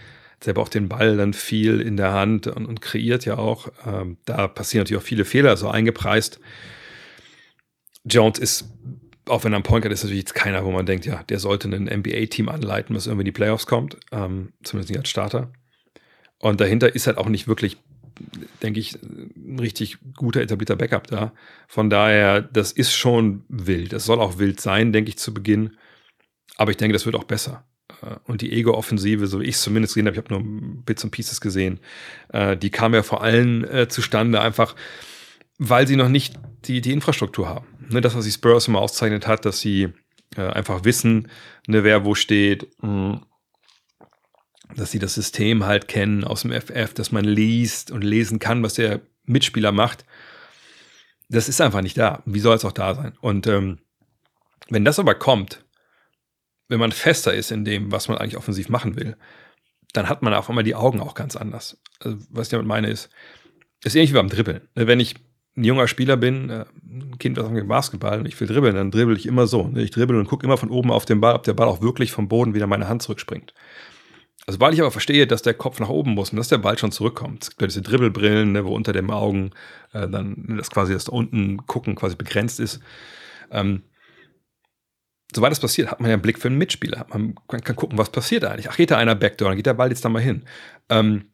Selber auch den Ball dann viel in der Hand und, und kreiert ja auch. Ähm, da passieren natürlich auch viele Fehler, so eingepreist. Jones ist, auch wenn er ein Point Guard ist, natürlich jetzt keiner, wo man denkt, ja, der sollte ein NBA-Team anleiten, was irgendwie in die Playoffs kommt. Ähm, zumindest nicht als Starter. Und dahinter ist halt auch nicht wirklich, denke ich, ein richtig guter etablierter Backup da. Von daher, das ist schon wild. Das soll auch wild sein, denke ich, zu Beginn. Aber ich denke, das wird auch besser. Äh, und die Ego-Offensive, so wie ich es zumindest gesehen habe, ich habe nur Bits und Pieces gesehen, äh, die kam ja vor allem äh, zustande, einfach weil sie noch nicht die, die Infrastruktur haben ne, das, was die Spurs immer auszeichnet hat, dass sie äh, einfach wissen, ne, wer wo steht, mh, mm, dass sie das System halt kennen aus dem FF, dass man liest und lesen kann, was der Mitspieler macht. Das ist einfach nicht da. Wie soll es auch da sein? Und ähm, wenn das aber kommt, wenn man fester ist in dem, was man eigentlich offensiv machen will, dann hat man auf einmal die Augen auch ganz anders. Also, was ich damit meine ist, ist ähnlich wie beim Dribbeln. Ne, wenn ich ein junger Spieler bin, äh, ein Kind, was am Basketball und ich will dribbeln, dann dribbel ich immer so. Ne? Ich dribbel und gucke immer von oben auf den Ball, ob der Ball auch wirklich vom Boden wieder meine Hand zurückspringt. Also, sobald ich aber verstehe, dass der Kopf nach oben muss und dass der Ball schon zurückkommt, es gibt diese Dribbelbrillen, ne, wo unter den Augen äh, dann das quasi das da unten gucken quasi begrenzt ist. Ähm, Soweit das passiert, hat man ja einen Blick für einen Mitspieler. Man kann gucken, was passiert eigentlich. Ach, geht da einer Backdoor, dann geht der Ball jetzt da mal hin. Ähm,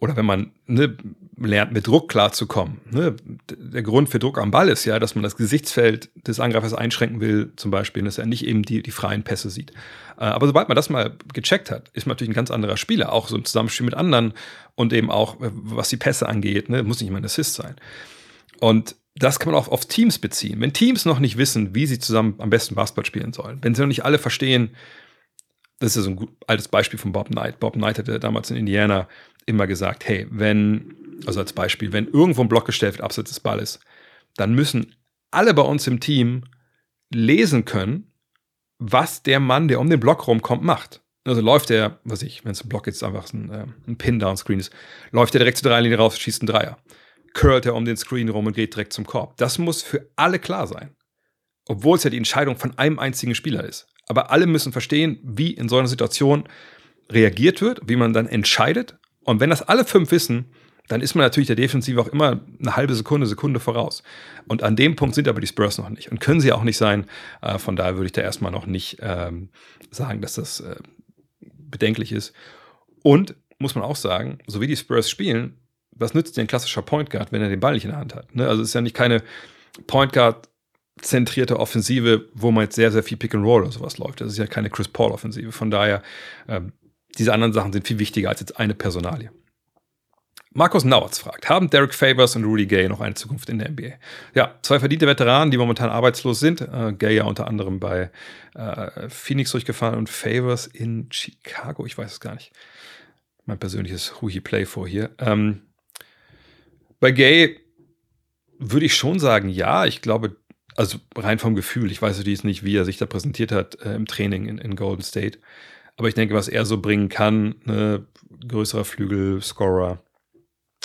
oder wenn man ne, lernt, mit Druck klarzukommen. Ne? Der Grund für Druck am Ball ist ja, dass man das Gesichtsfeld des Angreifers einschränken will, zum Beispiel, dass er nicht eben die, die freien Pässe sieht. Äh, aber sobald man das mal gecheckt hat, ist man natürlich ein ganz anderer Spieler, auch so im Zusammenspiel mit anderen und eben auch, was die Pässe angeht, ne? muss nicht immer ein Assist sein. Und das kann man auch auf Teams beziehen. Wenn Teams noch nicht wissen, wie sie zusammen am besten Basketball spielen sollen, wenn sie noch nicht alle verstehen, das ist ja so ein gut, altes Beispiel von Bob Knight. Bob Knight hatte damals in Indiana immer gesagt, hey, wenn, also als Beispiel, wenn irgendwo ein Block gestellt wird abseits des Balles, dann müssen alle bei uns im Team lesen können, was der Mann, der um den Block rumkommt, macht. Also läuft der, was ich, wenn es ein Block jetzt einfach ein, äh, ein Pin-Down-Screen ist, läuft der direkt zur Dreilinie raus, schießt einen Dreier. Curlt er um den Screen rum und geht direkt zum Korb. Das muss für alle klar sein. Obwohl es ja die Entscheidung von einem einzigen Spieler ist. Aber alle müssen verstehen, wie in so einer Situation reagiert wird, wie man dann entscheidet und wenn das alle fünf wissen, dann ist man natürlich der Defensive auch immer eine halbe Sekunde, Sekunde voraus. Und an dem Punkt sind aber die Spurs noch nicht und können sie auch nicht sein. Äh, von daher würde ich da erstmal noch nicht ähm, sagen, dass das äh, bedenklich ist. Und muss man auch sagen, so wie die Spurs spielen, was nützt dir ein klassischer Point Guard, wenn er den Ball nicht in der Hand hat? Ne? Also es ist ja nicht keine Point Guard zentrierte Offensive, wo man jetzt sehr, sehr viel Pick and Roll oder sowas läuft. Das ist ja keine Chris Paul Offensive. Von daher ähm, diese anderen Sachen sind viel wichtiger als jetzt eine Personalie. Markus Nauertz fragt, haben Derek Favors und Rudy Gay noch eine Zukunft in der NBA? Ja, zwei verdiente Veteranen, die momentan arbeitslos sind. Äh, Gay ja unter anderem bei äh, Phoenix durchgefahren und Favors in Chicago, ich weiß es gar nicht. Mein persönliches he play for hier. Ähm, bei Gay würde ich schon sagen, ja, ich glaube, also rein vom Gefühl, ich weiß natürlich nicht, wie er sich da präsentiert hat äh, im Training in, in Golden State. Aber ich denke, was er so bringen kann, ne, größerer Flügel, Scorer,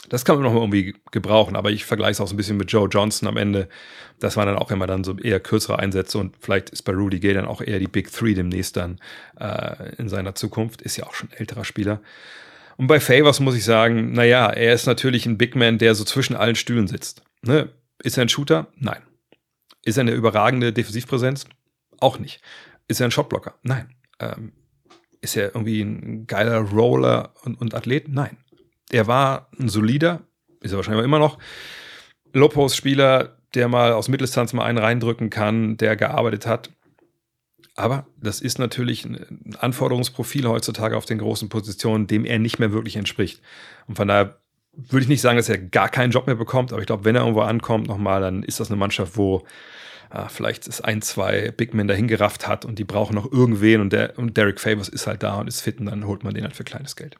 das kann man noch irgendwie gebrauchen. Aber ich vergleiche es auch so ein bisschen mit Joe Johnson am Ende. Das waren dann auch immer dann so eher kürzere Einsätze und vielleicht ist bei Rudy Gay dann auch eher die Big Three demnächst dann äh, in seiner Zukunft. Ist ja auch schon älterer Spieler. Und bei Favors muss ich sagen, naja, er ist natürlich ein Big Man, der so zwischen allen Stühlen sitzt. Ne? Ist er ein Shooter? Nein. Ist er eine überragende Defensivpräsenz? Auch nicht. Ist er ein Shotblocker? Nein. Ähm, ist er irgendwie ein geiler Roller und, und Athlet? Nein. Er war ein solider, ist er wahrscheinlich immer noch, Lopos-Spieler, der mal aus Mitteldistanz mal einen reindrücken kann, der gearbeitet hat. Aber das ist natürlich ein Anforderungsprofil heutzutage auf den großen Positionen, dem er nicht mehr wirklich entspricht. Und von daher würde ich nicht sagen, dass er gar keinen Job mehr bekommt, aber ich glaube, wenn er irgendwo ankommt nochmal, dann ist das eine Mannschaft, wo äh, vielleicht es ein, zwei Big Men dahin gerafft hat und die brauchen noch irgendwen und, der, und Derek Favors ist halt da und ist fit und dann holt man den halt für kleines Geld.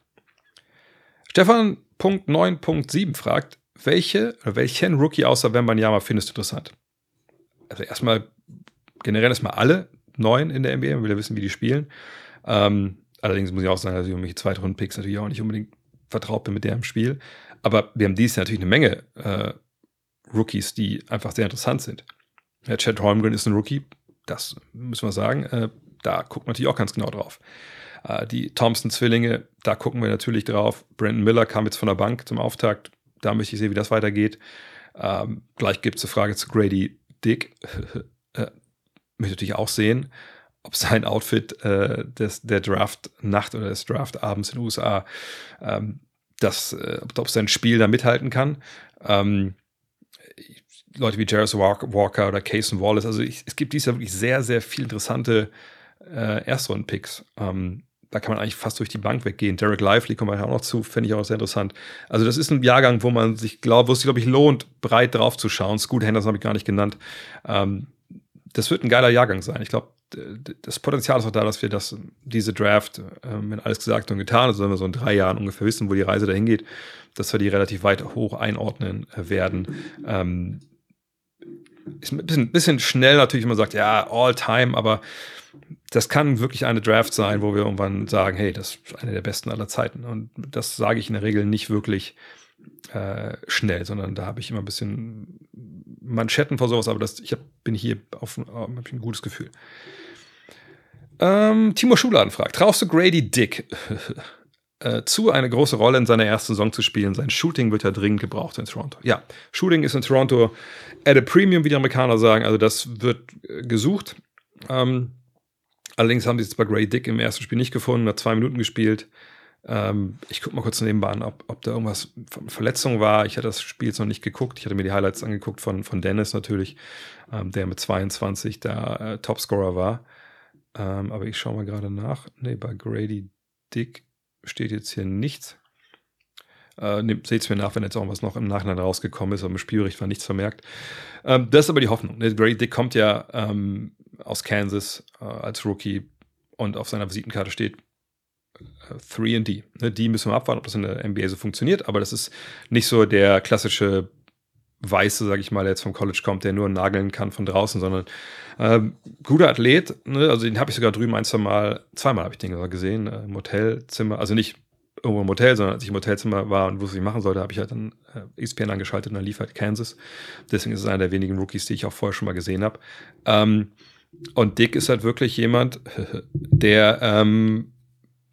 Stefan.9.7 fragt, welche welchen Rookie außer Wembanyama findest du interessant? Also erstmal generell erstmal alle neun in der NBA, man will ja wissen, wie die spielen. Ähm, allerdings muss ich auch sagen, dass ich um mich Zweitrunden-Picks natürlich auch nicht unbedingt vertraut bin mit deren Spiel. Aber wir haben dies natürlich eine Menge äh, Rookies, die einfach sehr interessant sind. Ja, Chad Holmgren ist ein Rookie, das müssen wir sagen. Äh, da guckt man natürlich auch ganz genau drauf. Äh, die Thompson-Zwillinge, da gucken wir natürlich drauf. Brandon Miller kam jetzt von der Bank zum Auftakt. Da möchte ich sehen, wie das weitergeht. Ähm, gleich gibt es eine Frage zu Grady Dick. äh, möchte natürlich auch sehen, ob sein Outfit äh, des, der Draft-Nacht oder des Draft-Abends in den USA, ähm, das, äh, ob sein Spiel da mithalten kann. Ähm, Leute wie Jarvis Walker oder Cason Wallace. Also ich, es gibt dies Jahr wirklich sehr, sehr viel interessante äh, Erstrunden-Picks. Ähm, da kann man eigentlich fast durch die Bank weggehen. Derek Lively kommt auch noch zu, finde ich auch sehr interessant. Also das ist ein Jahrgang, wo man sich glaubt, wo es sich, glaube ich, lohnt, breit drauf zu schauen. Scoot Henderson habe ich gar nicht genannt. Ähm, das wird ein geiler Jahrgang sein. Ich glaube, das Potenzial ist auch da, dass wir das, diese Draft, ähm, wenn alles gesagt und getan ist, wenn wir so in drei Jahren ungefähr wissen, wo die Reise dahin geht, dass wir die relativ weit hoch einordnen äh, werden. Ähm, ist ein bisschen, bisschen schnell natürlich, wenn man sagt, ja, all time, aber das kann wirklich eine Draft sein, wo wir irgendwann sagen, hey, das ist eine der besten aller Zeiten. Und das sage ich in der Regel nicht wirklich äh, schnell, sondern da habe ich immer ein bisschen Manschetten vor sowas, aber das, ich hab, bin hier auf, auf ein gutes Gefühl. Ähm, Timo Schuladen fragt: Traust du Grady Dick äh, zu, eine große Rolle in seiner ersten Saison zu spielen? Sein Shooting wird ja dringend gebraucht in Toronto. Ja, Shooting ist in Toronto at a premium, wie die Amerikaner sagen. Also, das wird äh, gesucht. Ähm, allerdings haben sie es bei Grady Dick im ersten Spiel nicht gefunden, hat zwei Minuten gespielt. Ähm, ich gucke mal kurz nebenbei an, ob, ob da irgendwas von Verletzung war. Ich hatte das Spiel jetzt noch nicht geguckt. Ich hatte mir die Highlights angeguckt von, von Dennis natürlich, ähm, der mit 22 da äh, Topscorer war. Ähm, aber ich schaue mal gerade nach. Nee, bei Grady Dick steht jetzt hier nichts. Äh, Seht es mir nach, wenn jetzt auch was noch im Nachhinein rausgekommen ist, aber im Spielbericht war nichts vermerkt. Ähm, das ist aber die Hoffnung. Ne? Grady Dick kommt ja ähm, aus Kansas äh, als Rookie und auf seiner Visitenkarte steht 3 äh, D. Ne? Die müssen wir abwarten, ob das in der NBA so funktioniert, aber das ist nicht so der klassische Weiße, sag ich mal, der jetzt vom College kommt, der nur nageln kann von draußen, sondern ähm, guter Athlet, ne? also den habe ich sogar drüben ein, zwei Mal, zweimal habe ich den gesehen, äh, im Hotelzimmer, also nicht irgendwo im Hotel, sondern als ich im Hotelzimmer war und wusste, was ich machen sollte, habe ich halt dann äh, ESPN angeschaltet und dann lief halt Kansas. Deswegen ist es einer der wenigen Rookies, die ich auch vorher schon mal gesehen habe. Ähm, und Dick ist halt wirklich jemand, der ähm,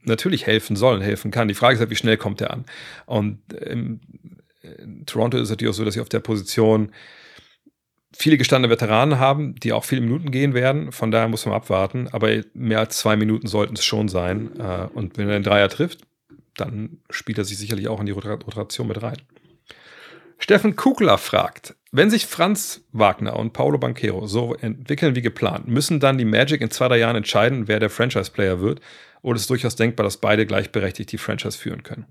natürlich helfen soll und helfen kann. Die Frage ist halt, wie schnell kommt er an? Und ähm, in Toronto ist es natürlich auch so, dass sie auf der Position viele gestandene Veteranen haben, die auch viele Minuten gehen werden. Von daher muss man abwarten. Aber mehr als zwei Minuten sollten es schon sein. Äh, und wenn er den Dreier trifft, dann spielt er sich sicherlich auch in die Rotation mit rein. Steffen Kugler fragt, wenn sich Franz Wagner und Paulo Banquero so entwickeln wie geplant, müssen dann die Magic in zwei, drei Jahren entscheiden, wer der Franchise-Player wird? Oder ist es durchaus denkbar, dass beide gleichberechtigt die Franchise führen können?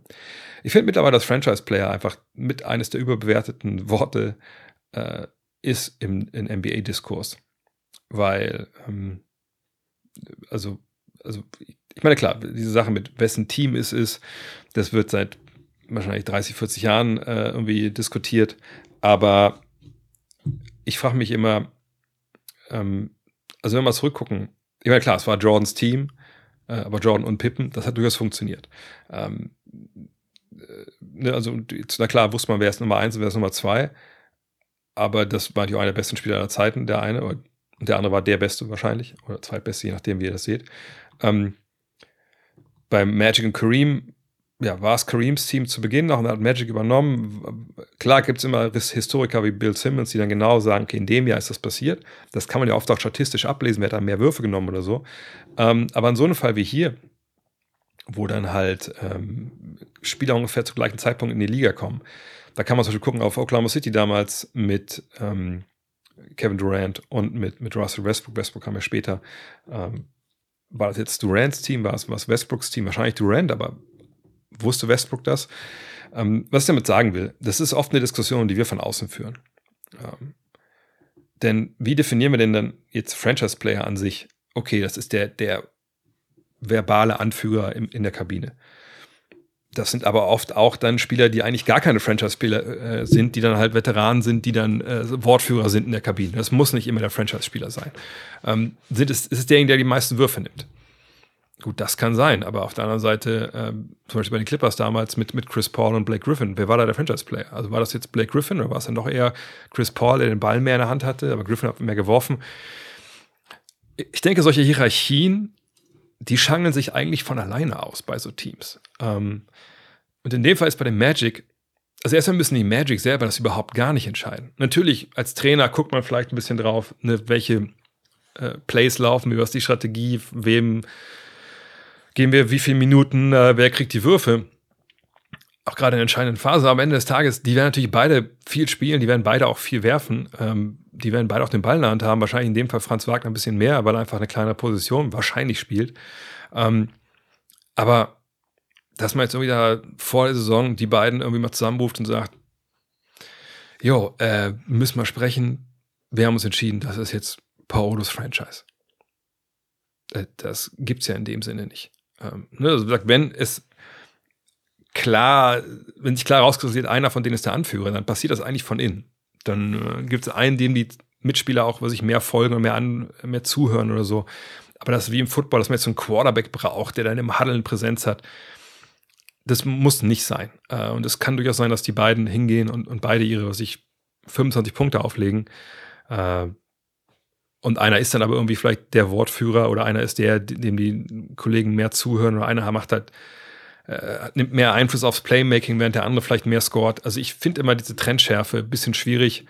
Ich finde mittlerweile, dass Franchise-Player einfach mit eines der überbewerteten Worte äh, ist im, im NBA-Diskurs. Weil, ähm, also, also, ich meine, klar, diese Sache mit wessen Team es ist, das wird seit wahrscheinlich 30, 40 Jahren äh, irgendwie diskutiert. Aber ich frage mich immer, ähm, also wenn wir mal zurückgucken, ich meine, klar, es war Jordans Team, aber Jordan und Pippen, das hat durchaus funktioniert. Ähm, äh, ne, also, na klar, wusste man, wer ist Nummer eins und wer ist Nummer zwei. Aber das war die einer der besten Spieler aller Zeiten, der eine. Und der andere war der beste wahrscheinlich. Oder zweitbeste, je nachdem, wie ihr das seht. Ähm, beim Magic und Kareem ja, war es Kareems Team zu Beginn noch und hat Magic übernommen. Klar gibt es immer Historiker wie Bill Simmons, die dann genau sagen, okay, in dem Jahr ist das passiert. Das kann man ja oft auch statistisch ablesen, wer hat da mehr Würfe genommen oder so. Ähm, aber in so einem Fall wie hier, wo dann halt ähm, Spieler ungefähr zu gleichen Zeitpunkt in die Liga kommen, da kann man zum Beispiel gucken auf Oklahoma City damals mit ähm, Kevin Durant und mit, mit Russell Westbrook. Westbrook kam ja später. Ähm, war das jetzt Durants Team, war es, war es Westbrooks Team? Wahrscheinlich Durant, aber wusste Westbrook das? Ähm, was ich damit sagen will, das ist oft eine Diskussion, die wir von außen führen. Ähm, denn wie definieren wir denn dann jetzt Franchise-Player an sich? Okay, das ist der, der verbale Anführer in, in der Kabine. Das sind aber oft auch dann Spieler, die eigentlich gar keine Franchise-Spieler äh, sind, die dann halt Veteranen sind, die dann äh, Wortführer sind in der Kabine. Das muss nicht immer der Franchise-Spieler sein. Ähm, sind es, ist es derjenige, der die meisten Würfe nimmt? Gut, das kann sein, aber auf der anderen Seite, ähm, zum Beispiel bei den Clippers damals mit, mit Chris Paul und Blake Griffin, wer war da der Franchise-Player? Also war das jetzt Blake Griffin oder war es dann doch eher Chris Paul, der den Ball mehr in der Hand hatte, aber Griffin hat mehr geworfen? Ich denke, solche Hierarchien, die schangeln sich eigentlich von alleine aus bei so Teams. Ähm, und in dem Fall ist bei den Magic, also erstmal müssen die Magic selber das überhaupt gar nicht entscheiden. Natürlich, als Trainer guckt man vielleicht ein bisschen drauf, ne, welche äh, Plays laufen, wie was die Strategie, wem gehen wir, wie viele Minuten, äh, wer kriegt die Würfe. Auch gerade in der entscheidenden Phase. Am Ende des Tages, die werden natürlich beide viel spielen, die werden beide auch viel werfen. Ähm, die werden beide auch den Ball in der Hand haben. Wahrscheinlich in dem Fall Franz Wagner ein bisschen mehr, weil er einfach eine kleine Position wahrscheinlich spielt. Ähm, aber dass man jetzt irgendwie da vor der Saison die beiden irgendwie mal zusammenruft und sagt, jo, äh, müssen wir sprechen. Wir haben uns entschieden, das ist jetzt Paolos Franchise. Äh, das gibt es ja in dem Sinne nicht. Ähm, ne, also sagt, wenn es klar, wenn sich klar rauskristallisiert, einer von denen ist der Anführer, dann passiert das eigentlich von innen. Dann äh, gibt es einen, dem die Mitspieler auch, was ich mehr folgen und mehr, an, mehr zuhören oder so. Aber das ist wie im Football, dass man jetzt so einen Quarterback braucht, der dann im Huddle Präsenz hat. Das muss nicht sein. Äh, und es kann durchaus sein, dass die beiden hingehen und, und beide ihre, was ich, 25 Punkte auflegen. Äh, und einer ist dann aber irgendwie vielleicht der Wortführer oder einer ist der, dem die Kollegen mehr zuhören oder einer macht halt, äh, nimmt mehr Einfluss aufs Playmaking, während der andere vielleicht mehr scored. Also ich finde immer diese Trendschärfe ein bisschen schwierig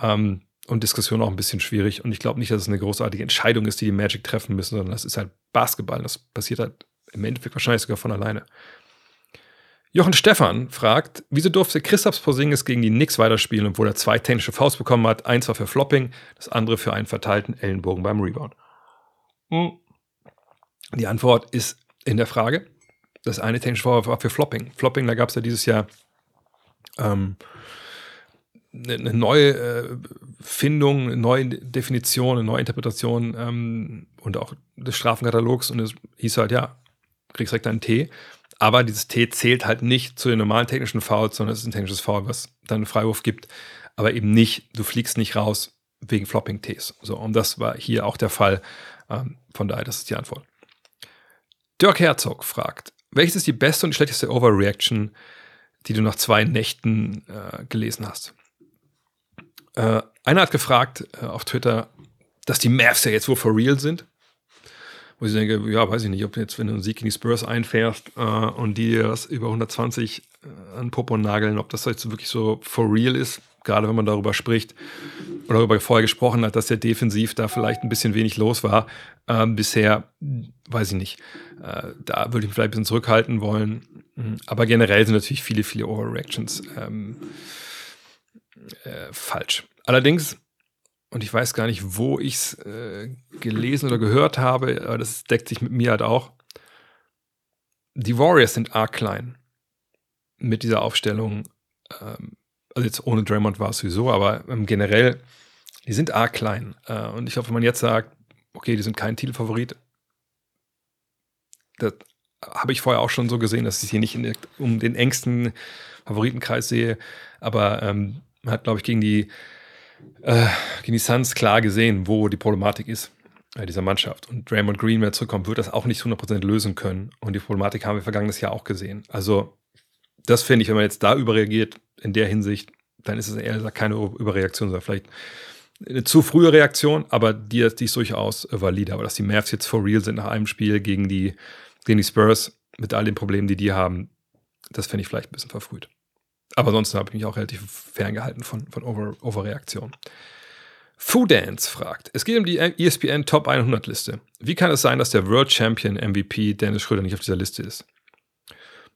ähm, und Diskussion auch ein bisschen schwierig. Und ich glaube nicht, dass es eine großartige Entscheidung ist, die die Magic treffen müssen, sondern das ist halt Basketball. Das passiert halt im Endeffekt wahrscheinlich sogar von alleine. Jochen Stefan fragt, wieso durfte Christoph Porzingis gegen die Knicks weiterspielen, obwohl er zwei technische Faust bekommen hat? Eins war für Flopping, das andere für einen verteilten Ellenbogen beim Rebound. Hm. Die Antwort ist in der Frage. Das eine technische Foul war für Flopping. Flopping, da gab es ja dieses Jahr ähm, eine ne neue äh, Findung, eine neue Definition, eine neue Interpretation ähm, und auch des Strafenkatalogs. Und es hieß halt, ja, kriegst direkt einen T. Aber dieses T zählt halt nicht zu den normalen technischen Fouls, sondern es ist ein technisches Foul, was dann einen Freiwurf gibt. Aber eben nicht, du fliegst nicht raus wegen Flopping-Ts. So, und das war hier auch der Fall. Ähm, von daher, das ist die Antwort. Dirk Herzog fragt, welches ist die beste und schlechteste Overreaction, die du nach zwei Nächten äh, gelesen hast? Äh, einer hat gefragt äh, auf Twitter, dass die Mavs ja jetzt wohl for real sind wo ich denke, ja, weiß ich nicht, ob jetzt, wenn du einen Sieg gegen die Spurs einfährst äh, und die das über 120 äh, an Popo nageln, ob das jetzt wirklich so for real ist, gerade wenn man darüber spricht oder darüber vorher gesprochen hat, dass ja defensiv da vielleicht ein bisschen wenig los war. Ähm, bisher, weiß ich nicht. Äh, da würde ich mich vielleicht ein bisschen zurückhalten wollen. Mhm. Aber generell sind natürlich viele, viele Overreactions ähm, äh, falsch. Allerdings und ich weiß gar nicht, wo ich es äh, gelesen oder gehört habe, aber das deckt sich mit mir halt auch. Die Warriors sind arg klein mit dieser Aufstellung. Ähm, also jetzt ohne Draymond war es sowieso, aber ähm, generell, die sind arg klein. Äh, und ich glaube, wenn man jetzt sagt, okay, die sind kein Titelfavorit, das habe ich vorher auch schon so gesehen, dass ich hier nicht in, um den engsten Favoritenkreis sehe. Aber ähm, man hat, glaube ich, gegen die äh, gegen die Suns klar gesehen, wo die Problematik ist äh, dieser Mannschaft. Und Draymond Green, wenn er zurückkommt, wird das auch nicht 100% lösen können. Und die Problematik haben wir vergangenes Jahr auch gesehen. Also, das finde ich, wenn man jetzt da überreagiert, in der Hinsicht, dann ist es eher keine Überreaktion, sondern vielleicht eine zu frühe Reaktion, aber die, die ist durchaus valide. Aber dass die Mavs jetzt for real sind nach einem Spiel gegen die, gegen die Spurs mit all den Problemen, die die haben, das finde ich vielleicht ein bisschen verfrüht. Aber ansonsten habe ich mich auch relativ ferngehalten von, von Over, Overreaktion. Foodance fragt, es geht um die ESPN Top 100 Liste. Wie kann es sein, dass der World Champion MVP Dennis Schröder nicht auf dieser Liste ist?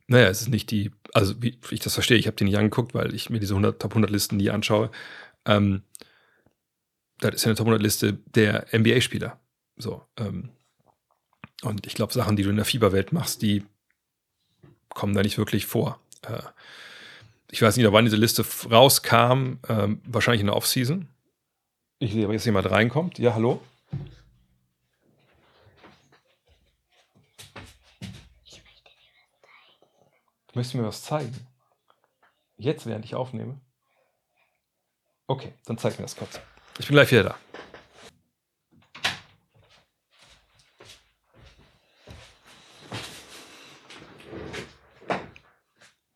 Naja, es ist nicht die, also wie ich das verstehe, ich habe die nicht angeguckt, weil ich mir diese 100, Top 100 Listen nie anschaue. Ähm, das ist ja eine Top 100 Liste der NBA-Spieler. So, ähm, und ich glaube, Sachen, die du in der Fieberwelt machst, die kommen da nicht wirklich vor. Äh, ich weiß nicht, wann diese Liste rauskam, ähm, wahrscheinlich in der Offseason. Ich sehe, ob jetzt jemand reinkommt. Ja, hallo? Du möchtest mir was zeigen? Jetzt, während ich aufnehme? Okay, dann zeig mir das kurz. Ich bin gleich wieder da.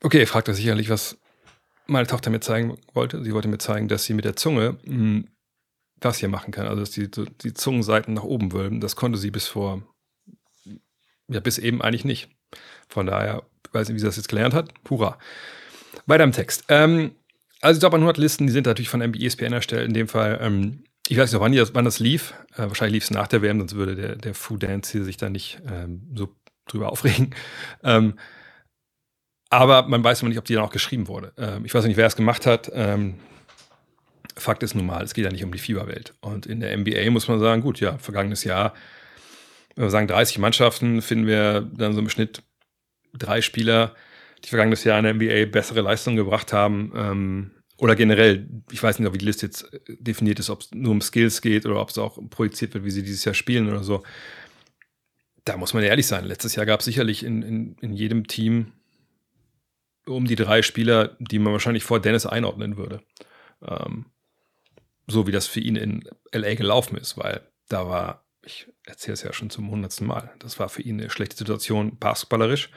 Okay, fragt er sicherlich, was meine Tochter mir zeigen wollte. Sie wollte mir zeigen, dass sie mit der Zunge mh, hm, das hier machen kann. Also, dass die, die Zungenseiten nach oben wölben. Das konnte sie bis vor, ja, bis eben eigentlich nicht. Von daher, weiß nicht, wie sie das jetzt gelernt hat. Pura. Weiter im Text. Ähm, also, die Top 100 Listen, die sind natürlich von ESPN erstellt. In dem Fall, ähm, ich weiß nicht, wann, das, wann das lief. Äh, wahrscheinlich lief es nach der WM, sonst würde der, der Food Dance hier sich da nicht ähm, so drüber aufregen. Ähm, aber man weiß immer nicht, ob die dann auch geschrieben wurde. Ähm, ich weiß nicht, wer es gemacht hat. Ähm, Fakt ist nun mal, es geht ja nicht um die Fieberwelt. Und in der NBA muss man sagen, gut, ja, vergangenes Jahr, wenn wir sagen 30 Mannschaften, finden wir dann so im Schnitt drei Spieler, die vergangenes Jahr in der NBA bessere Leistungen gebracht haben. Ähm, oder generell, ich weiß nicht, ob die Liste jetzt definiert ist, ob es nur um Skills geht oder ob es auch projiziert wird, wie sie dieses Jahr spielen oder so. Da muss man ehrlich sein. Letztes Jahr gab es sicherlich in, in, in jedem Team um die drei Spieler, die man wahrscheinlich vor Dennis einordnen würde. Ähm, so wie das für ihn in LA gelaufen ist, weil da war ich erzähle es ja schon zum hundertsten Mal. Das war für ihn eine schlechte Situation basketballerisch.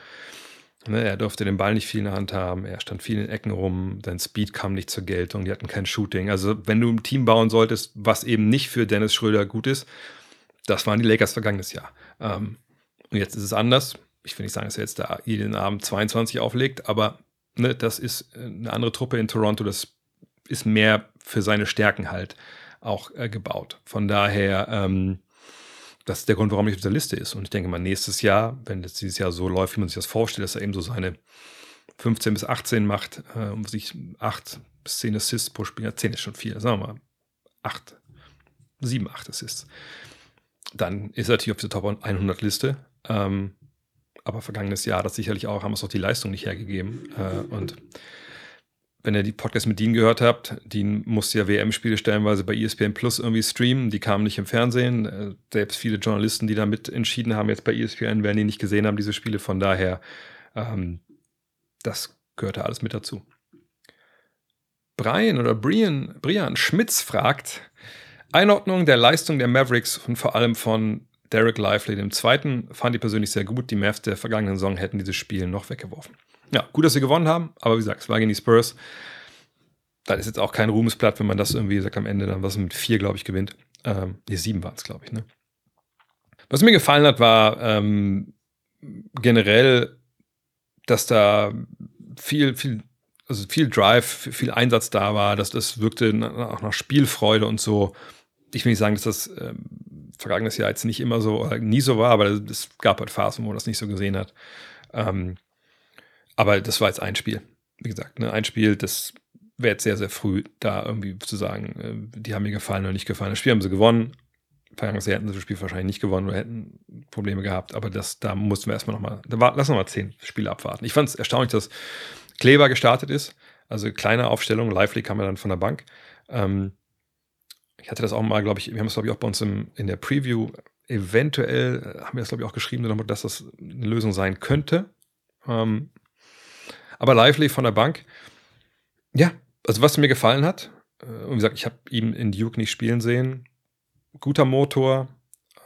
Ne, er durfte den Ball nicht viel in der Hand haben, er stand viel in Ecken rum, sein Speed kam nicht zur Geltung, die hatten kein Shooting. Also, wenn du ein Team bauen solltest, was eben nicht für Dennis Schröder gut ist, das waren die Lakers vergangenes Jahr. Ähm, und jetzt ist es anders. Ich will nicht sagen, dass er jetzt da jeden Abend 22 auflegt, aber ne, das ist eine andere Truppe in Toronto, das ist mehr für seine Stärken halt auch äh, gebaut. Von daher, ähm, das ist der Grund, warum er auf dieser Liste ist. Und ich denke mal, nächstes Jahr, wenn das dieses Jahr so läuft, wie man sich das vorstellt, dass er eben so seine 15 bis 18 macht, äh, um sich 8 bis 10 Assists pro Spiel, ja, 10 ist schon viel, sagen wir mal 8, 7, 8 Assists. Dann ist er natürlich auf dieser Top 100 Liste. Ähm, aber vergangenes Jahr, das sicherlich auch, haben es auch die Leistung nicht hergegeben. Äh, und wenn ihr die Podcasts mit Dean gehört habt, Dean musste ja WM-Spiele stellenweise bei ESPN Plus irgendwie streamen, die kamen nicht im Fernsehen. Äh, selbst viele Journalisten, die da mit entschieden haben, jetzt bei ESPN, werden die nicht gesehen haben, diese Spiele. Von daher, ähm, das gehörte alles mit dazu. Brian oder Brian, Brian Schmitz fragt, Einordnung der Leistung der Mavericks und vor allem von Derek Lively, dem zweiten, fand ich persönlich sehr gut. Die Mavs der vergangenen Saison hätten dieses Spiel noch weggeworfen. Ja, gut, dass sie gewonnen haben, aber wie gesagt, es war gegen die Spurs. Da ist jetzt auch kein Ruhmesblatt, wenn man das irgendwie, sagt am Ende dann was mit vier, glaube ich, gewinnt. Ähm, nee, sieben waren es, glaube ich, ne? Was mir gefallen hat, war ähm, generell, dass da viel, viel, also viel Drive, viel Einsatz da war, dass das wirkte auch nach Spielfreude und so. Ich will nicht sagen, dass das ähm, vergangenes Jahr jetzt nicht immer so, oder nie so war, aber es gab halt Phasen, wo man das nicht so gesehen hat. Ähm, aber das war jetzt ein Spiel. Wie gesagt, ne, ein Spiel, das wäre jetzt sehr, sehr früh, da irgendwie zu sagen, äh, die haben mir gefallen oder nicht gefallen. Das Spiel haben sie gewonnen. Vergangenes Jahr hätten sie das Spiel wahrscheinlich nicht gewonnen oder hätten Probleme gehabt. Aber das, da mussten wir erstmal nochmal, lass noch mal zehn Spiele abwarten. Ich fand es erstaunlich, dass Kleber gestartet ist. Also kleine Aufstellung. Lively kam ja dann von der Bank. Ähm, ich hatte das auch mal, glaube ich, wir haben es, glaube ich, auch bei uns im, in der Preview eventuell, äh, haben wir das, glaube ich, auch geschrieben, dass das eine Lösung sein könnte. Ähm, aber Lively von der Bank, ja, also was mir gefallen hat, äh, und wie gesagt, ich habe ihn in Duke nicht spielen sehen. Guter Motor,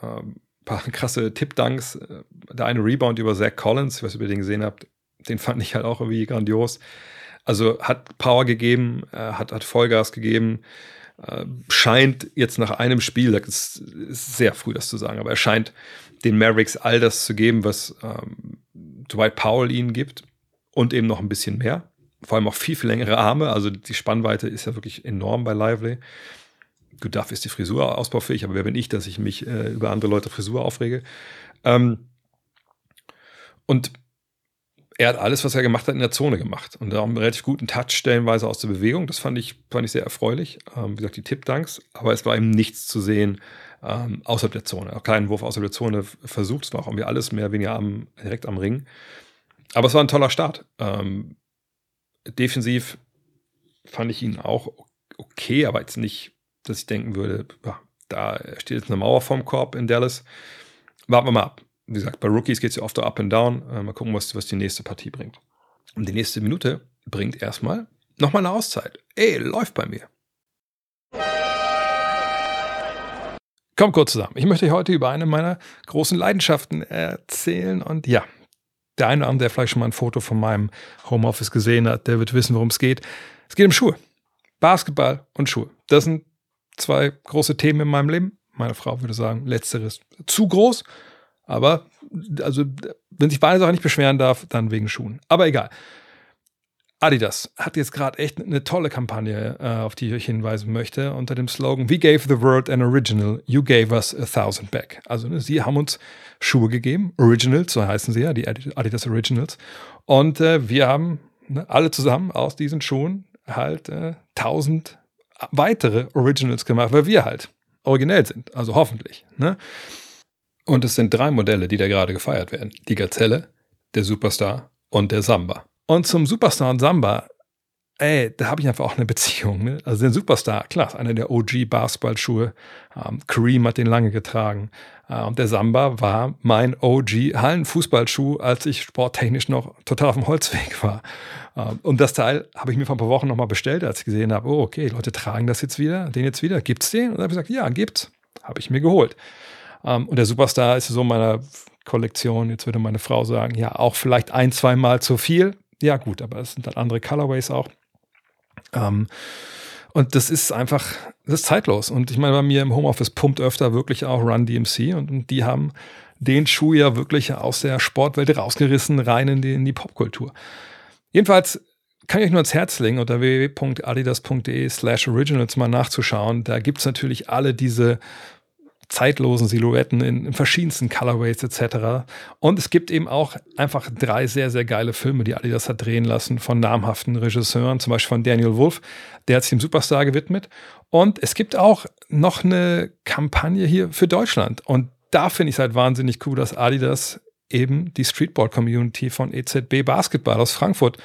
ähm, paar krasse Tippdanks. Äh, der eine Rebound über Zach Collins, ob ihr den gesehen habt, den fand ich halt auch irgendwie grandios. Also hat Power gegeben, äh, hat, hat Vollgas gegeben. Scheint jetzt nach einem Spiel, das ist sehr früh das zu sagen, aber er scheint den Mavericks all das zu geben, was ähm, Dwight Powell ihnen gibt und eben noch ein bisschen mehr. Vor allem auch viel, viel längere Arme. Also die Spannweite ist ja wirklich enorm bei Lively. Gut, dafür ist die Frisur ausbaufähig, aber wer bin ich, dass ich mich äh, über andere Leute Frisur aufrege? Ähm, und er hat alles, was er gemacht hat, in der Zone gemacht. Und auch einen relativ guten Touch stellenweise aus der Bewegung. Das fand ich, fand ich sehr erfreulich. Ähm, wie gesagt, die Tippdanks. Aber es war eben nichts zu sehen ähm, außerhalb der Zone. Auch keinen Wurf außerhalb der Zone versucht. Es war auch irgendwie alles mehr oder weniger am, direkt am Ring. Aber es war ein toller Start. Ähm, defensiv fand ich ihn auch okay, aber jetzt nicht, dass ich denken würde, ja, da steht jetzt eine Mauer vorm Korb in Dallas. Warten wir mal ab. Wie gesagt, bei Rookies geht es ja oft up and down. Äh, mal gucken, was, was die nächste Partie bringt. Und die nächste Minute bringt erstmal nochmal eine Auszeit. Ey, läuft bei mir. Kommt kurz zusammen. Ich möchte euch heute über eine meiner großen Leidenschaften erzählen. Und ja, der eine oder andere, der vielleicht schon mal ein Foto von meinem Homeoffice gesehen hat, der wird wissen, worum es geht. Es geht um Schuhe. Basketball und Schuhe. Das sind zwei große Themen in meinem Leben. Meine Frau würde sagen, letzteres zu groß. Aber also, wenn sich beide Sachen nicht beschweren darf, dann wegen Schuhen. Aber egal. Adidas hat jetzt gerade echt eine tolle Kampagne, äh, auf die ich euch hinweisen möchte, unter dem Slogan We gave the world an original, you gave us a thousand back. Also ne, sie haben uns Schuhe gegeben, Originals, so heißen sie ja, die Adidas Originals. Und äh, wir haben ne, alle zusammen aus diesen Schuhen halt äh, tausend weitere Originals gemacht, weil wir halt originell sind, also hoffentlich. Ne? Und es sind drei Modelle, die da gerade gefeiert werden. Die Gazelle, der Superstar und der Samba. Und zum Superstar und Samba, ey, da habe ich einfach auch eine Beziehung. Ne? Also den Superstar, klar, einer der OG-Basketballschuhe. Ähm, Kareem hat den lange getragen. Äh, und der Samba war mein OG-Hallenfußballschuh, als ich sporttechnisch noch total auf dem Holzweg war. Ähm, und das Teil habe ich mir vor ein paar Wochen nochmal bestellt, als ich gesehen habe, oh, okay, Leute tragen das jetzt wieder, den jetzt wieder. Gibt's den? Und da habe ich gesagt, ja, gibt's. Habe ich mir geholt. Ähm, und der Superstar ist so in meiner Kollektion, jetzt würde meine Frau sagen, ja, auch vielleicht ein, zwei Mal zu viel. Ja, gut, aber es sind dann andere Colorways auch. Ähm, und das ist einfach, das ist zeitlos. Und ich meine, bei mir im Homeoffice pumpt öfter wirklich auch Run DMC und, und die haben den Schuh ja wirklich aus der Sportwelt rausgerissen, rein in die, in die Popkultur. Jedenfalls kann ich euch nur ans Herz legen, unter www.adidas.de slash originals mal nachzuschauen. Da gibt es natürlich alle diese zeitlosen Silhouetten in, in, verschiedensten Colorways etc. Und es gibt eben auch einfach drei sehr, sehr geile Filme, die Adidas hat drehen lassen von namhaften Regisseuren, zum Beispiel von Daniel Wolf, der hat sich dem Superstar gewidmet. Und es gibt auch noch eine Kampagne hier für Deutschland. Und da finde ich es halt wahnsinnig cool, dass Adidas eben die Streetball-Community von EZB Basketball aus Frankfurt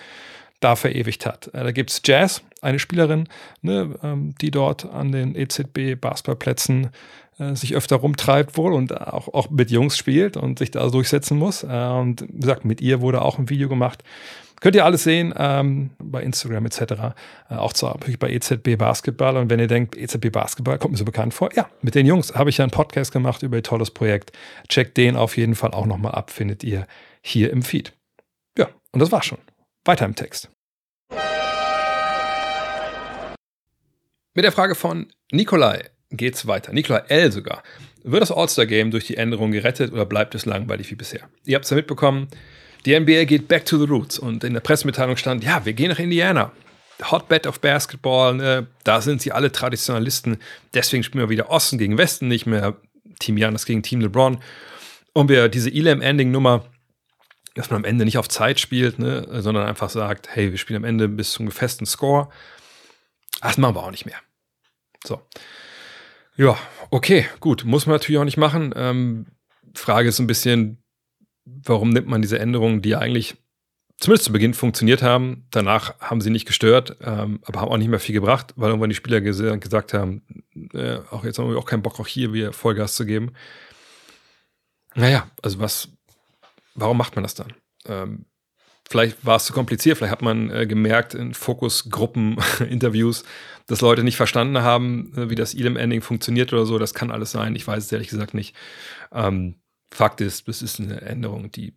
da verewigt hat. Äh, da gibt es Jazz, eine Spielerin, ne, ähm, die dort an den EZB Basketballplätzen sich öfter rumtreibt wohl und auch, auch mit Jungs spielt und sich da durchsetzen muss. Äh, und wie gesagt, mit ihr wurde auch ein Video gemacht. Könnt ihr alles sehen ähm, bei Instagram etc. Äh, auch zu, bei EZB Basketball. Und wenn ihr denkt, EZB Basketball kommt mir so bekannt vor, ja, mit den Jungs habe ich ja einen Podcast gemacht über ein tolles Projekt. Checkt den auf jeden Fall auch nochmal ab, findet ihr hier im Feed. Ja, und das war's schon. Weiter im Text. Mit der Frage von Nikolai geht's weiter. Nikolai L. sogar. Wird das All-Star-Game durch die Änderung gerettet oder bleibt es langweilig wie bisher? Ihr habt es ja mitbekommen, die NBA geht back to the roots und in der Pressemitteilung stand, ja, wir gehen nach Indiana. Hotbed of Basketball, ne? da sind sie alle Traditionalisten. Deswegen spielen wir wieder Osten gegen Westen, nicht mehr Team Janis gegen Team LeBron. Und wir diese Elam-Ending-Nummer, dass man am Ende nicht auf Zeit spielt, ne? sondern einfach sagt, hey, wir spielen am Ende bis zum festen Score. Das machen wir auch nicht mehr. So. Ja, okay, gut. Muss man natürlich auch nicht machen. Ähm, Frage ist ein bisschen, warum nimmt man diese Änderungen, die eigentlich zumindest zu Beginn funktioniert haben, danach haben sie nicht gestört, ähm, aber haben auch nicht mehr viel gebracht, weil irgendwann die Spieler ges gesagt haben, äh, auch jetzt haben wir auch keinen Bock, auch hier wieder Vollgas zu geben. Naja, also was, warum macht man das dann? Ähm, vielleicht war es zu kompliziert, vielleicht hat man äh, gemerkt in Fokusgruppen-Interviews, dass Leute nicht verstanden haben, äh, wie das Elam-Ending funktioniert oder so. Das kann alles sein. Ich weiß es ehrlich gesagt nicht. Ähm, Fakt ist, es ist eine Änderung, die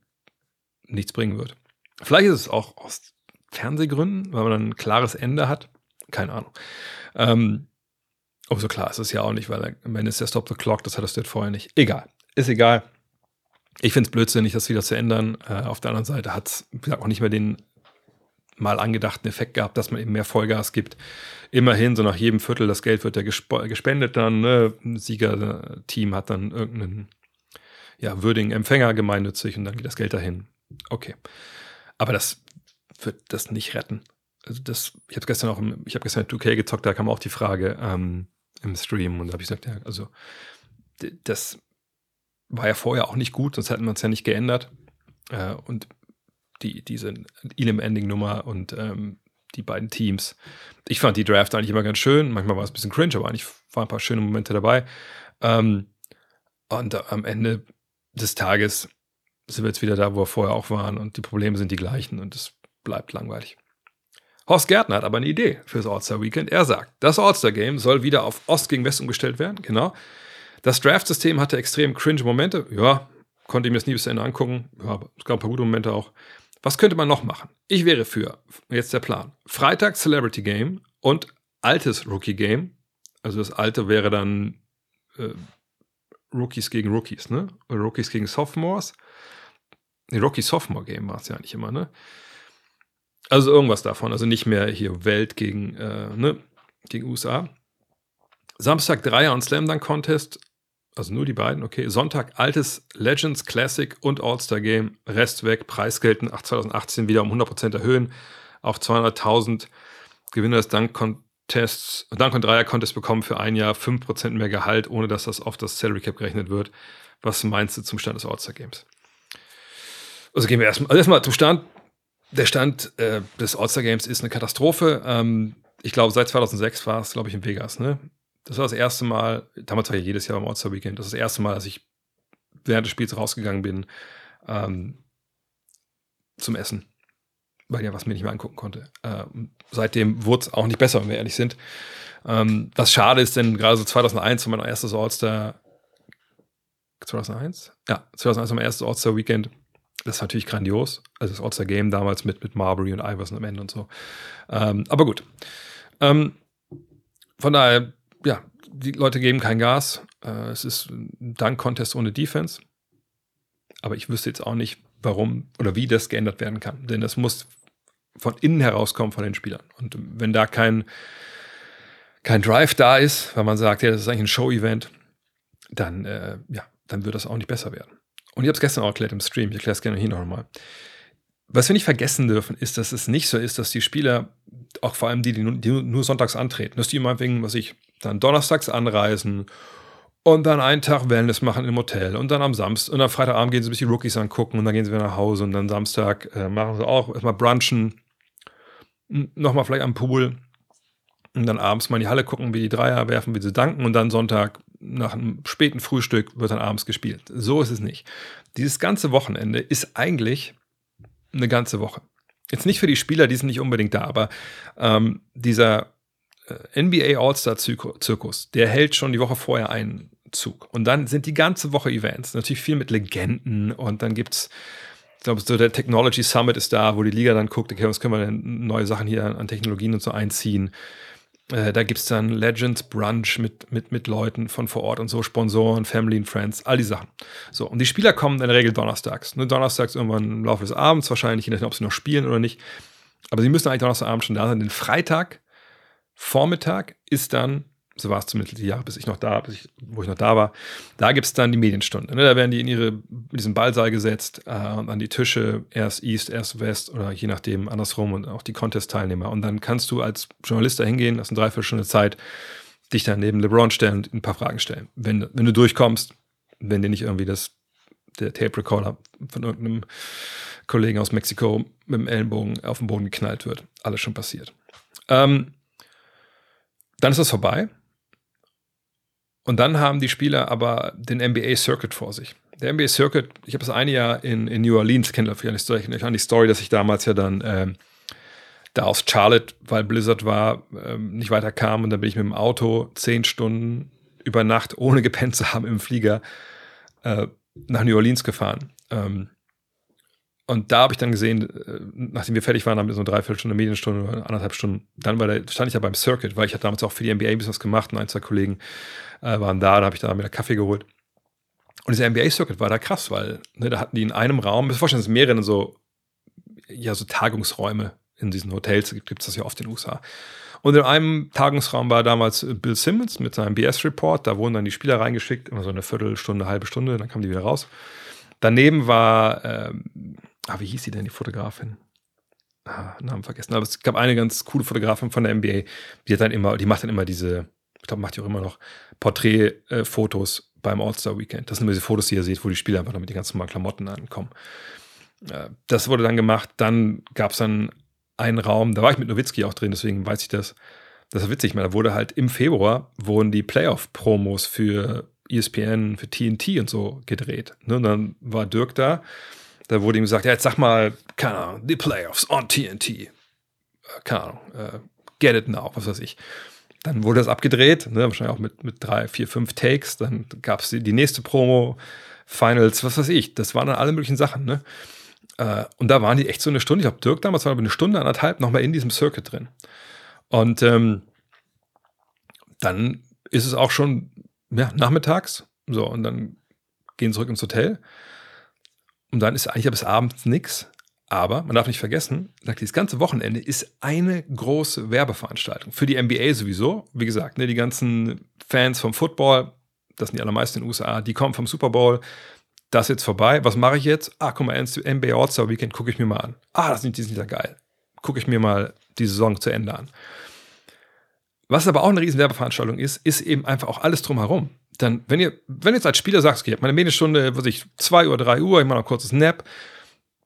nichts bringen wird. Vielleicht ist es auch aus Fernsehgründen, weil man dann ein klares Ende hat. Keine Ahnung. Ähm, aber so klar ist es ja auch nicht, weil am Ende ist der Stop the Clock, das hattest du vorher nicht. Egal. Ist egal. Ich finde es blödsinnig, das wieder zu ändern. Äh, auf der anderen Seite hat es, auch nicht mehr den mal angedachten Effekt gehabt, dass man eben mehr Vollgas gibt. Immerhin, so nach jedem Viertel, das Geld wird ja gespendet dann. Ne? Ein Siegerteam hat dann irgendeinen ja, würdigen Empfänger gemeinnützig und dann geht das Geld dahin. Okay. Aber das wird das nicht retten. Also das, ich habe gestern auch, im, ich habe gestern 2K gezockt, da kam auch die Frage ähm, im Stream und da habe ich gesagt, ja, also das war ja vorher auch nicht gut, sonst hätten wir uns ja nicht geändert. Äh, und die, diese Elim-Ending-Nummer und ähm, die beiden Teams. Ich fand die Draft eigentlich immer ganz schön. Manchmal war es ein bisschen cringe, aber eigentlich waren ein paar schöne Momente dabei. Ähm, und am Ende des Tages sind wir jetzt wieder da, wo wir vorher auch waren und die Probleme sind die gleichen und es bleibt langweilig. Horst Gärtner hat aber eine Idee fürs All-Star Weekend. Er sagt, das All-Star Game soll wieder auf Ost gegen West umgestellt werden. Genau. Das Draft-System hatte extrem cringe Momente. Ja, konnte ich mir das nie bis zu Ende angucken. Ja, es gab ein paar gute Momente auch. Was könnte man noch machen? Ich wäre für, jetzt der Plan, Freitag Celebrity Game und altes Rookie Game. Also das alte wäre dann äh, Rookies gegen Rookies, ne? Oder Rookies gegen Sophomores. Nee, Rookie Sophomore Game war es ja nicht immer, ne? Also irgendwas davon. Also nicht mehr hier Welt gegen, äh, ne? Gegen USA. Samstag Dreier und Slam Dunk Contest. Also nur die beiden, okay. Sonntag altes Legends Classic und All-Star Game. Rest weg. Preisgelten 2018 wieder um 100% erhöhen auf 200.000. Gewinner des Dunk Contests Tests, Dank und Dreier Contest bekommen für ein Jahr 5% mehr Gehalt, ohne dass das auf das Salary Cap gerechnet wird. Was meinst du zum Stand des All-Star Games? Also gehen wir erstmal, also erstmal zum Stand. Der Stand äh, des All-Star Games ist eine Katastrophe. Ähm, ich glaube, seit 2006 war es, glaube ich, in Vegas. Ne? Das war das erste Mal, damals war ja jedes Jahr beim All-Star Weekend, das ist das erste Mal, dass ich während des Spiels rausgegangen bin ähm, zum Essen weil ja was mir nicht mehr angucken konnte. Äh, seitdem wurde es auch nicht besser, wenn wir ehrlich sind. Ähm, was schade ist, denn gerade so 2001 war mein erstes All-Star 2001? Ja, 2001 war mein erstes All-Star-Weekend. Das ist natürlich grandios. Also das All-Star-Game damals mit, mit Marbury und Iverson am Ende und so. Ähm, aber gut. Ähm, von daher, ja, die Leute geben kein Gas. Äh, es ist ein Dank-Contest ohne Defense. Aber ich wüsste jetzt auch nicht, warum oder wie das geändert werden kann. Denn das muss von innen herauskommen von den Spielern. Und wenn da kein, kein Drive da ist, weil man sagt, ja, das ist eigentlich ein Show-Event, dann, äh, ja, dann wird das auch nicht besser werden. Und ich habe es gestern auch erklärt im Stream, ich erkläre es gerne hier nochmal. Was wir nicht vergessen dürfen, ist, dass es nicht so ist, dass die Spieler, auch vor allem die, die nur, die nur sonntags antreten, dass die meinetwegen, was ich, dann donnerstags anreisen und dann einen Tag Wellness machen im Hotel und dann am Samstag und am Freitagabend gehen sie ein bisschen Rookies angucken und dann gehen sie wieder nach Hause und dann Samstag äh, machen sie auch erstmal brunchen, nochmal vielleicht am Pool und dann abends mal in die Halle gucken, wie die Dreier werfen, wie sie danken und dann Sonntag nach einem späten Frühstück wird dann abends gespielt. So ist es nicht. Dieses ganze Wochenende ist eigentlich eine ganze Woche. Jetzt nicht für die Spieler, die sind nicht unbedingt da, aber ähm, dieser NBA All-Star-Zirkus, der hält schon die Woche vorher einen Zug. Und dann sind die ganze Woche Events. Natürlich viel mit Legenden und dann gibt es, ich glaube, so der Technology Summit ist da, wo die Liga dann guckt, okay, was können wir denn neue Sachen hier an Technologien und so einziehen. Äh, da gibt es dann Legends Brunch mit, mit, mit Leuten von vor Ort und so, Sponsoren, Family and Friends, all die Sachen. So, und die Spieler kommen in der Regel donnerstags. Ne, donnerstags irgendwann im Laufe des Abends, wahrscheinlich, je nachdem, ob sie noch spielen oder nicht. Aber sie müssen eigentlich Donnerstagabend schon da sein. Den Freitag Vormittag ist dann, so war es zumindest die Jahre, bis ich noch da, bis ich, wo ich noch da war, da gibt es dann die Medienstunde. Ne? Da werden die in ihre, diesen Ballsaal gesetzt äh, und an die Tische, erst East, erst West oder je nachdem andersrum und auch die Contest-Teilnehmer. Und dann kannst du als Journalist da hingehen, das ist eine Dreiviertelstunde Zeit, dich dann neben LeBron stellen und ein paar Fragen stellen. Wenn, wenn du durchkommst, wenn dir nicht irgendwie das, der Tape-Recorder von irgendeinem Kollegen aus Mexiko mit dem Ellenbogen auf den Boden geknallt wird. Alles schon passiert. Ähm, dann ist das vorbei. Und dann haben die Spieler aber den NBA Circuit vor sich. Der NBA Circuit, ich habe das eine Jahr in, in New Orleans, kennt vielleicht an die Story, dass ich damals ja dann ähm, da aus Charlotte, weil Blizzard war, ähm, nicht weiter kam und dann bin ich mit dem Auto zehn Stunden über Nacht, ohne gepennt zu haben im Flieger, äh, nach New Orleans gefahren. Ähm, und da habe ich dann gesehen, äh, nachdem wir fertig waren, haben wir so eine Dreiviertelstunde, Medienstunde oder anderthalb Stunden, dann war der, stand ich ja beim Circuit, weil ich hatte damals auch für die NBA ein bisschen was gemacht und ein, zwei Kollegen äh, waren da, da habe ich da wieder Kaffee geholt. Und dieser NBA-Circuit war da krass, weil ne, da hatten die in einem Raum, bis vorstellen, es mehrere so, ja, so Tagungsräume in diesen Hotels, gibt es das ja oft in den USA. Und in einem Tagungsraum war damals Bill Simmons mit seinem BS-Report, da wurden dann die Spieler reingeschickt, immer so eine Viertelstunde, halbe Stunde, dann kamen die wieder raus. Daneben war ähm, ah, wie hieß sie denn, die Fotografin? Ah, Namen vergessen. Aber es gab eine ganz coole Fotografin von der NBA, die hat dann immer, die macht dann immer diese, ich glaube, macht die auch immer noch Porträtfotos beim All-Star-Weekend. Das sind immer diese Fotos, die ihr seht, wo die Spieler einfach noch mit den ganzen normalen Klamotten ankommen. Äh, das wurde dann gemacht. Dann gab es dann einen Raum, da war ich mit Nowitzki auch drin, deswegen weiß ich das. Das ist witzig, da wurde halt im Februar wurden die Playoff-Promos für ESPN, für TNT und so gedreht. Ne, und dann war Dirk da da wurde ihm gesagt, ja, jetzt sag mal, keine Ahnung, die Playoffs on TNT. Äh, keine Ahnung, uh, get it now, was weiß ich. Dann wurde das abgedreht, ne, wahrscheinlich auch mit, mit drei, vier, fünf Takes. Dann gab es die, die, nächste Promo, Finals, was weiß ich. Das waren dann alle möglichen Sachen. Ne? Uh, und da waren die echt so eine Stunde. Ich glaube, Dirk damals war aber eine Stunde, anderthalb nochmal in diesem Circuit drin. Und ähm, dann ist es auch schon ja, nachmittags. So, und dann gehen zurück ins Hotel. Und dann ist eigentlich bis abends nichts. Aber man darf nicht vergessen, das ganze Wochenende ist eine große Werbeveranstaltung. Für die NBA sowieso. Wie gesagt, ne, die ganzen Fans vom Football, das sind die allermeisten in den USA, die kommen vom Super Bowl. Das ist jetzt vorbei. Was mache ich jetzt? Ah, guck mal, NBA All-Star Weekend gucke ich mir mal an. Ah, das ist nicht geil. Gucke ich mir mal die Saison zu Ende an. Was aber auch eine riesen Werbeveranstaltung ist, ist eben einfach auch alles drumherum dann, wenn ihr, wenn jetzt als Spieler okay, ich habe meine Medienstunde, was ich, 2 Uhr, 3 Uhr, ich mache noch ein kurzes Nap,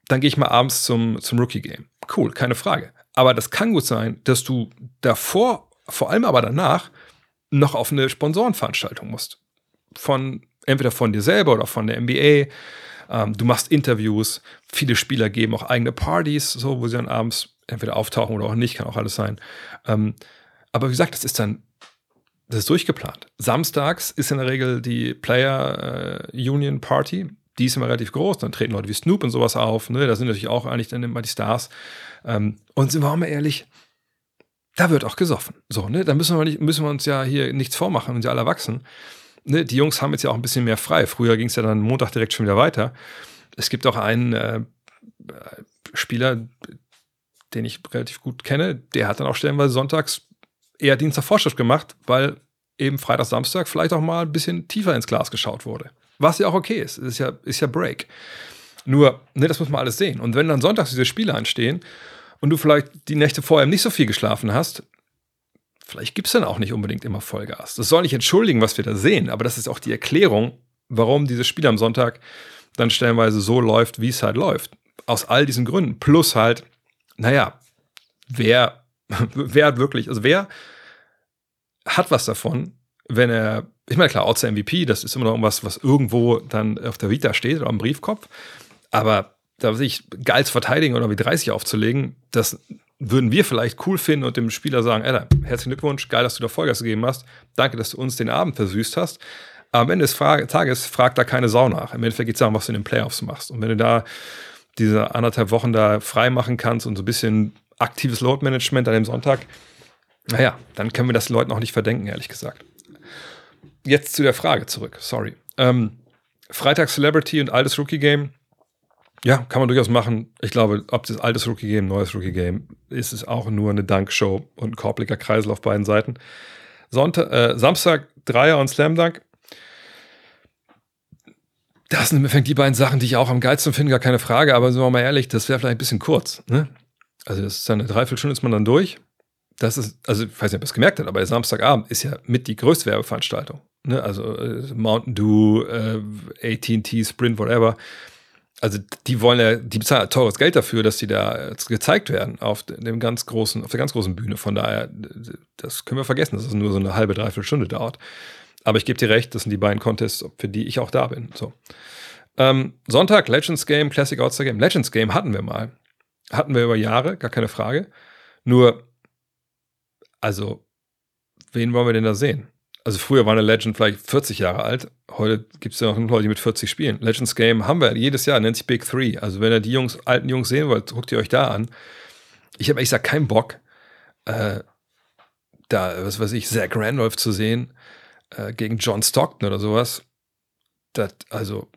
dann gehe ich mal abends zum, zum Rookie-Game. Cool, keine Frage. Aber das kann gut sein, dass du davor, vor allem aber danach, noch auf eine Sponsorenveranstaltung musst. Von, entweder von dir selber oder von der NBA. Ähm, du machst Interviews. Viele Spieler geben auch eigene Partys, so, wo sie dann abends entweder auftauchen oder auch nicht, kann auch alles sein. Ähm, aber wie gesagt, das ist dann das ist durchgeplant. Samstags ist in der Regel die Player äh, Union Party. Die ist immer relativ groß. Dann treten Leute wie Snoop und sowas auf. Ne? Da sind natürlich auch eigentlich dann immer die Stars. Ähm, und sind wir auch mal ehrlich, da wird auch gesoffen. So, ne? Da müssen wir, nicht, müssen wir uns ja hier nichts vormachen und ja alle erwachsen. Ne? Die Jungs haben jetzt ja auch ein bisschen mehr frei. Früher ging es ja dann Montag direkt schon wieder weiter. Es gibt auch einen äh, Spieler, den ich relativ gut kenne, der hat dann auch stellenweise sonntags eher Dienst Vorschrift gemacht, weil eben Freitag, Samstag vielleicht auch mal ein bisschen tiefer ins Glas geschaut wurde. Was ja auch okay ist. Ist ja, ist ja Break. Nur, ne, das muss man alles sehen. Und wenn dann sonntags diese Spiele anstehen und du vielleicht die Nächte vorher nicht so viel geschlafen hast, vielleicht gibt es dann auch nicht unbedingt immer Vollgas. Das soll nicht entschuldigen, was wir da sehen, aber das ist auch die Erklärung, warum dieses Spiel am Sonntag dann stellenweise so läuft, wie es halt läuft. Aus all diesen Gründen. Plus halt, naja, wer, wer hat wirklich, also wer hat was davon, wenn er, ich meine, klar, Outside MVP, das ist immer noch irgendwas, was irgendwo dann auf der Vita steht oder am Briefkopf. Aber da sich geil zu verteidigen oder wie 30 aufzulegen, das würden wir vielleicht cool finden und dem Spieler sagen, Alter, herzlichen Glückwunsch, geil, dass du da Vollgas gegeben hast. Danke, dass du uns den Abend versüßt hast. Aber am Ende des Tages fragt da keine Sau nach. Im Endeffekt geht es darum, was du in den Playoffs machst. Und wenn du da diese anderthalb Wochen da frei machen kannst und so ein bisschen aktives Load-Management an dem Sonntag, naja, dann können wir das Leuten auch nicht verdenken, ehrlich gesagt. Jetzt zu der Frage zurück, sorry. Ähm, Freitag Celebrity und altes Rookie Game. Ja, kann man durchaus machen. Ich glaube, ob das altes Rookie Game, neues Rookie Game, ist es auch nur eine Dankshow und ein korbliger Kreisel auf beiden Seiten. Sonntag, äh, Samstag Dreier und Slam Dunk. Das sind im die beiden Sachen, die ich auch am geilsten finde, gar keine Frage. Aber sind wir mal ehrlich, das wäre vielleicht ein bisschen kurz. Ne? Also, das ist eine Dreiviertelstunde, ist man dann durch. Das ist, also, ich weiß nicht, ob ihr es gemerkt habt, aber der Samstagabend ist ja mit die größte Werbeveranstaltung. Ne? Also, äh, Mountain Dew, äh, ATT, Sprint, whatever. Also, die wollen ja, die bezahlen teures Geld dafür, dass die da gezeigt werden auf dem ganz großen, auf der ganz großen Bühne. Von daher, das können wir vergessen, dass es nur so eine halbe, dreiviertel Stunde dauert. Aber ich gebe dir recht, das sind die beiden Contests, für die ich auch da bin. So. Ähm, Sonntag, Legends Game, Classic Outstar Game. Legends Game hatten wir mal. Hatten wir über Jahre, gar keine Frage. Nur, also, wen wollen wir denn da sehen? Also früher war eine Legend vielleicht 40 Jahre alt. Heute gibt es ja noch Leute, die mit 40 spielen. Legends Game haben wir jedes Jahr, nennt sich Big Three. Also wenn ihr die Jungs, alten Jungs sehen wollt, guckt ihr euch da an. Ich habe ehrlich gesagt keinen Bock, äh, da, was weiß ich, Zach Randolph zu sehen äh, gegen John Stockton oder sowas. Das, also,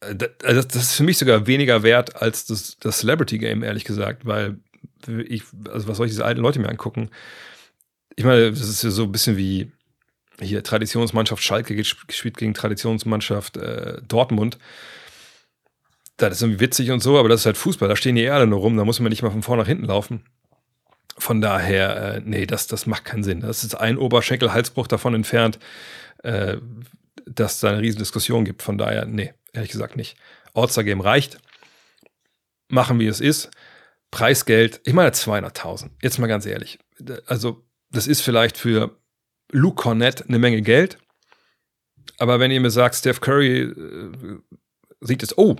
das, also das ist für mich sogar weniger wert als das, das Celebrity Game, ehrlich gesagt, weil ich, also was soll ich diese alten Leute mir angucken? Ich meine, das ist ja so ein bisschen wie hier Traditionsmannschaft Schalke gespielt gegen Traditionsmannschaft äh, Dortmund. Das ist irgendwie witzig und so, aber das ist halt Fußball. Da stehen die alle nur rum, da muss man nicht mal von vorne nach hinten laufen. Von daher, äh, nee, das, das macht keinen Sinn. Das ist ein Oberschenkel-Halsbruch davon entfernt, äh, dass es da eine riesen Diskussion gibt. Von daher, nee, ehrlich gesagt nicht. All-Star-Game reicht. Machen, wie es ist. Preisgeld, ich meine 200.000. Jetzt mal ganz ehrlich. Also, das ist vielleicht für Luke Cornett eine Menge Geld. Aber wenn ihr mir sagt, Steph Curry äh, sieht es, oh,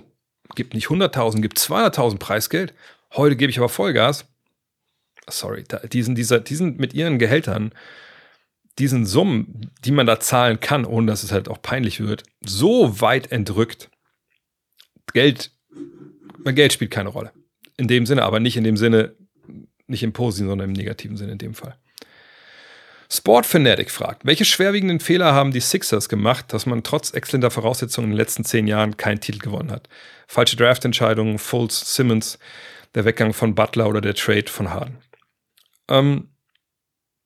gibt nicht 100.000, gibt 200.000 Preisgeld. Heute gebe ich aber Vollgas sorry, da, diesen, dieser, diesen mit ihren Gehältern, diesen Summen, die man da zahlen kann, ohne dass es halt auch peinlich wird, so weit entrückt. Geld, Geld spielt keine Rolle. In dem Sinne, aber nicht in dem Sinne, nicht im positiven, sondern im negativen Sinne in dem Fall. Sport Fanatic fragt, welche schwerwiegenden Fehler haben die Sixers gemacht, dass man trotz exzellenter Voraussetzungen in den letzten zehn Jahren keinen Titel gewonnen hat? Falsche Draftentscheidungen, Fultz, Simmons, der Weggang von Butler oder der Trade von Harden. Ähm,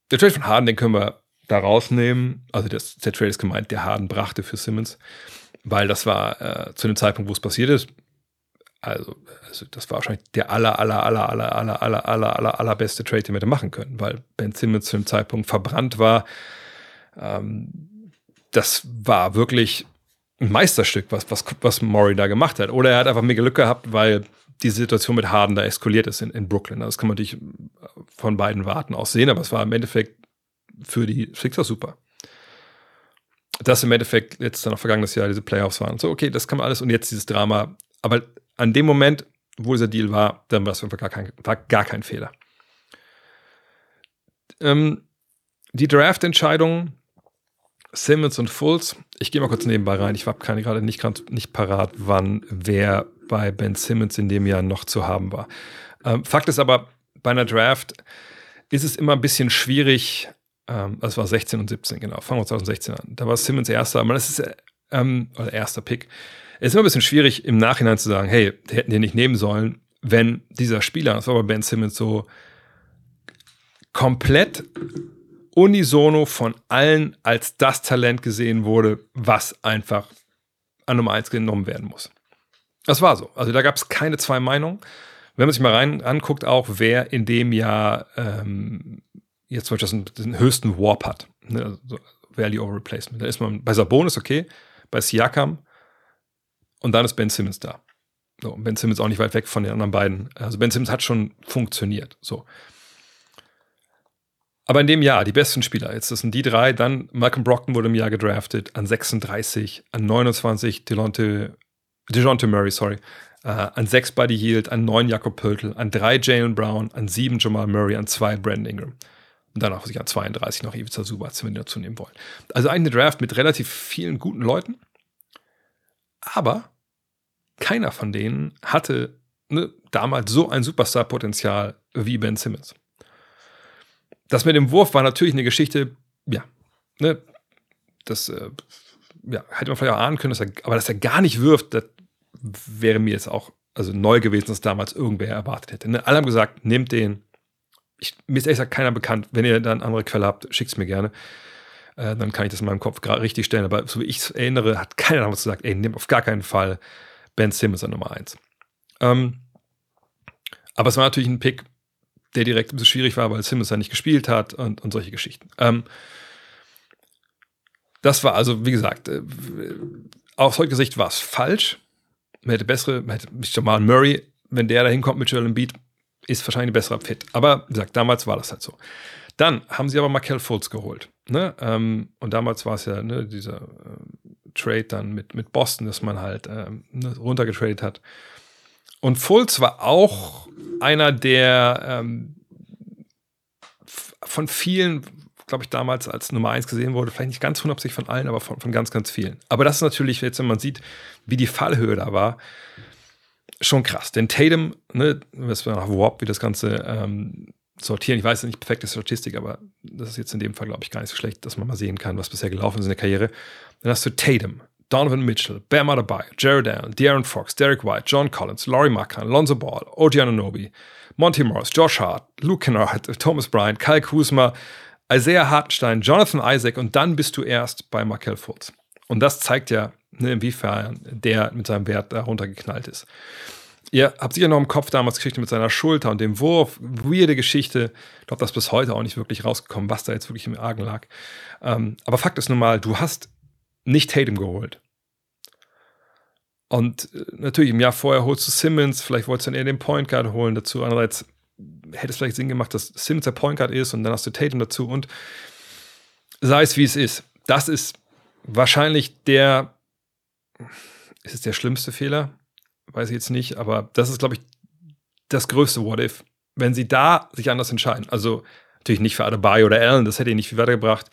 der Trade von Harden, den können wir da rausnehmen. Also das, der Trade ist gemeint, der Harden brachte für Simmons, weil das war äh, zu dem Zeitpunkt, wo es passiert ist. Also, also, das war wahrscheinlich der aller, aller, aller, aller, aller, aller, aller, aller, allerbeste Trade, den wir hätte machen können, weil Ben Simmons zu dem Zeitpunkt verbrannt war. Ähm, das war wirklich ein Meisterstück, was, was, was Murray da gemacht hat. Oder er hat einfach mega Glück gehabt, weil die Situation mit Harden da eskaliert ist in, in Brooklyn. Also das kann man natürlich von beiden Warten aus sehen, aber es war im Endeffekt für die Sixers super. Das im Endeffekt jetzt dann auch vergangenes Jahr diese Playoffs waren. So, okay, das kann man alles und jetzt dieses Drama. Aber an dem Moment, wo dieser Deal war, dann war es einfach gar kein, war gar kein Fehler. Ähm, die Draft-Entscheidungen, Simmons und Fultz, ich gehe mal kurz nebenbei rein, ich habe gerade nicht, nicht parat, wann wer bei Ben Simmons in dem Jahr noch zu haben war. Ähm, Fakt ist aber, bei einer Draft ist es immer ein bisschen schwierig, ähm, das war 16 und 17, genau, fangen wir 2016 an. Da war Simmons erster, aber das ist, ähm, oder erster Pick. Es ist immer ein bisschen schwierig, im Nachhinein zu sagen, hey, die hätten den nicht nehmen sollen, wenn dieser Spieler, das war bei Ben Simmons so, komplett unisono von allen als das Talent gesehen wurde, was einfach an Nummer 1 genommen werden muss. Das war so. Also da gab es keine zwei Meinungen. Wenn man sich mal rein anguckt, auch wer in dem Jahr ähm, jetzt zum Beispiel den höchsten Warp hat, ne? also Value over Replacement, da ist man bei Sabonis okay, bei Siakam und dann ist Ben Simmons da. So, ben Simmons auch nicht weit weg von den anderen beiden. Also Ben Simmons hat schon funktioniert. So. Aber in dem Jahr, die besten Spieler, jetzt das sind die drei, dann Malcolm Brockton wurde im Jahr gedraftet, an 36, an 29 Delonte, DeJounte Murray, sorry, äh, an 6 Buddy Yield, an 9 Jakob Pöltl, an 3 Jalen Brown, an 7 Jamal Murray, an 2 Brandon Ingram. Und dann auch sich an 32 noch Ivica Subac, wenn die dazu nehmen wollen. Also eine Draft mit relativ vielen guten Leuten, aber keiner von denen hatte ne, damals so ein Superstar-Potenzial wie Ben Simmons. Das mit dem Wurf war natürlich eine Geschichte, ja, ne, das äh, ja, hätte man vielleicht auch ahnen können, dass er, aber dass er gar nicht wirft, das wäre mir jetzt auch also neu gewesen, dass damals irgendwer erwartet hätte. Ne? Alle haben gesagt, nehmt den. Ich, mir ist ehrlich gesagt keiner bekannt. Wenn ihr dann andere Quelle habt, schickt es mir gerne. Äh, dann kann ich das in meinem Kopf gerade richtig stellen. Aber so wie ich es erinnere, hat keiner damals gesagt, ey, nehmt auf gar keinen Fall Ben Simmons an Nummer 1. Ähm, aber es war natürlich ein Pick, der direkt ein bisschen schwierig war, weil Simmons ja nicht gespielt hat und, und solche Geschichten. Ähm, das war also, wie gesagt, äh, aus heutiger Sicht war es falsch. Man hätte bessere, man hätte Jamal Murray, wenn der da hinkommt mit Joel Embiid, ist wahrscheinlich ein besserer Fit. Aber wie gesagt, damals war das halt so. Dann haben sie aber Markel Fultz geholt. Ne? Ähm, und damals war es ja ne, dieser äh, Trade dann mit, mit Boston, dass man halt ähm, ne, runtergetradet hat. Und Fultz war auch einer, der ähm, von vielen, glaube ich, damals als Nummer eins gesehen wurde. Vielleicht nicht ganz hundertprozentig von allen, aber von, von ganz, ganz vielen. Aber das ist natürlich, jetzt, wenn man sieht, wie die Fallhöhe da war, schon krass. Denn Tatum, ne, das war nach Warp, wie das Ganze ähm, sortieren. Ich weiß nicht perfekte Statistik, aber das ist jetzt in dem Fall, glaube ich, gar nicht so schlecht, dass man mal sehen kann, was bisher gelaufen ist in der Karriere. Dann hast du Tatum, Donovan Mitchell, Bam Adebayo, Jared Allen, De'Aaron Fox, Derek White, John Collins, Laurie Markkanen, Lonzo Ball, OG Anunoby, Monty Morris, Josh Hart, Luke Kennard, Thomas Bryant, Kyle Kuzma, Isaiah Hartenstein, Jonathan Isaac und dann bist du erst bei Markel Fultz. Und das zeigt ja, ne, inwiefern der mit seinem Wert da runtergeknallt ist. Ihr habt sicher noch im Kopf damals Geschichte mit seiner Schulter und dem Wurf. Weirde Geschichte. Ich glaube, das ist bis heute auch nicht wirklich rausgekommen, was da jetzt wirklich im Argen lag. Ähm, aber Fakt ist nun mal, du hast nicht Tatum geholt. Und äh, natürlich im Jahr vorher holst du Simmons, vielleicht wolltest du dann eher den Point Guard holen dazu. Andererseits hätte es vielleicht Sinn gemacht, dass Simmons der Point Guard ist und dann hast du Tatum dazu und sei es wie es ist. Das ist wahrscheinlich der, ist es der schlimmste Fehler? Weiß ich jetzt nicht, aber das ist, glaube ich, das größte What If. Wenn sie da sich anders entscheiden. Also natürlich nicht für Adebayo oder Allen, das hätte ihn nicht viel weitergebracht.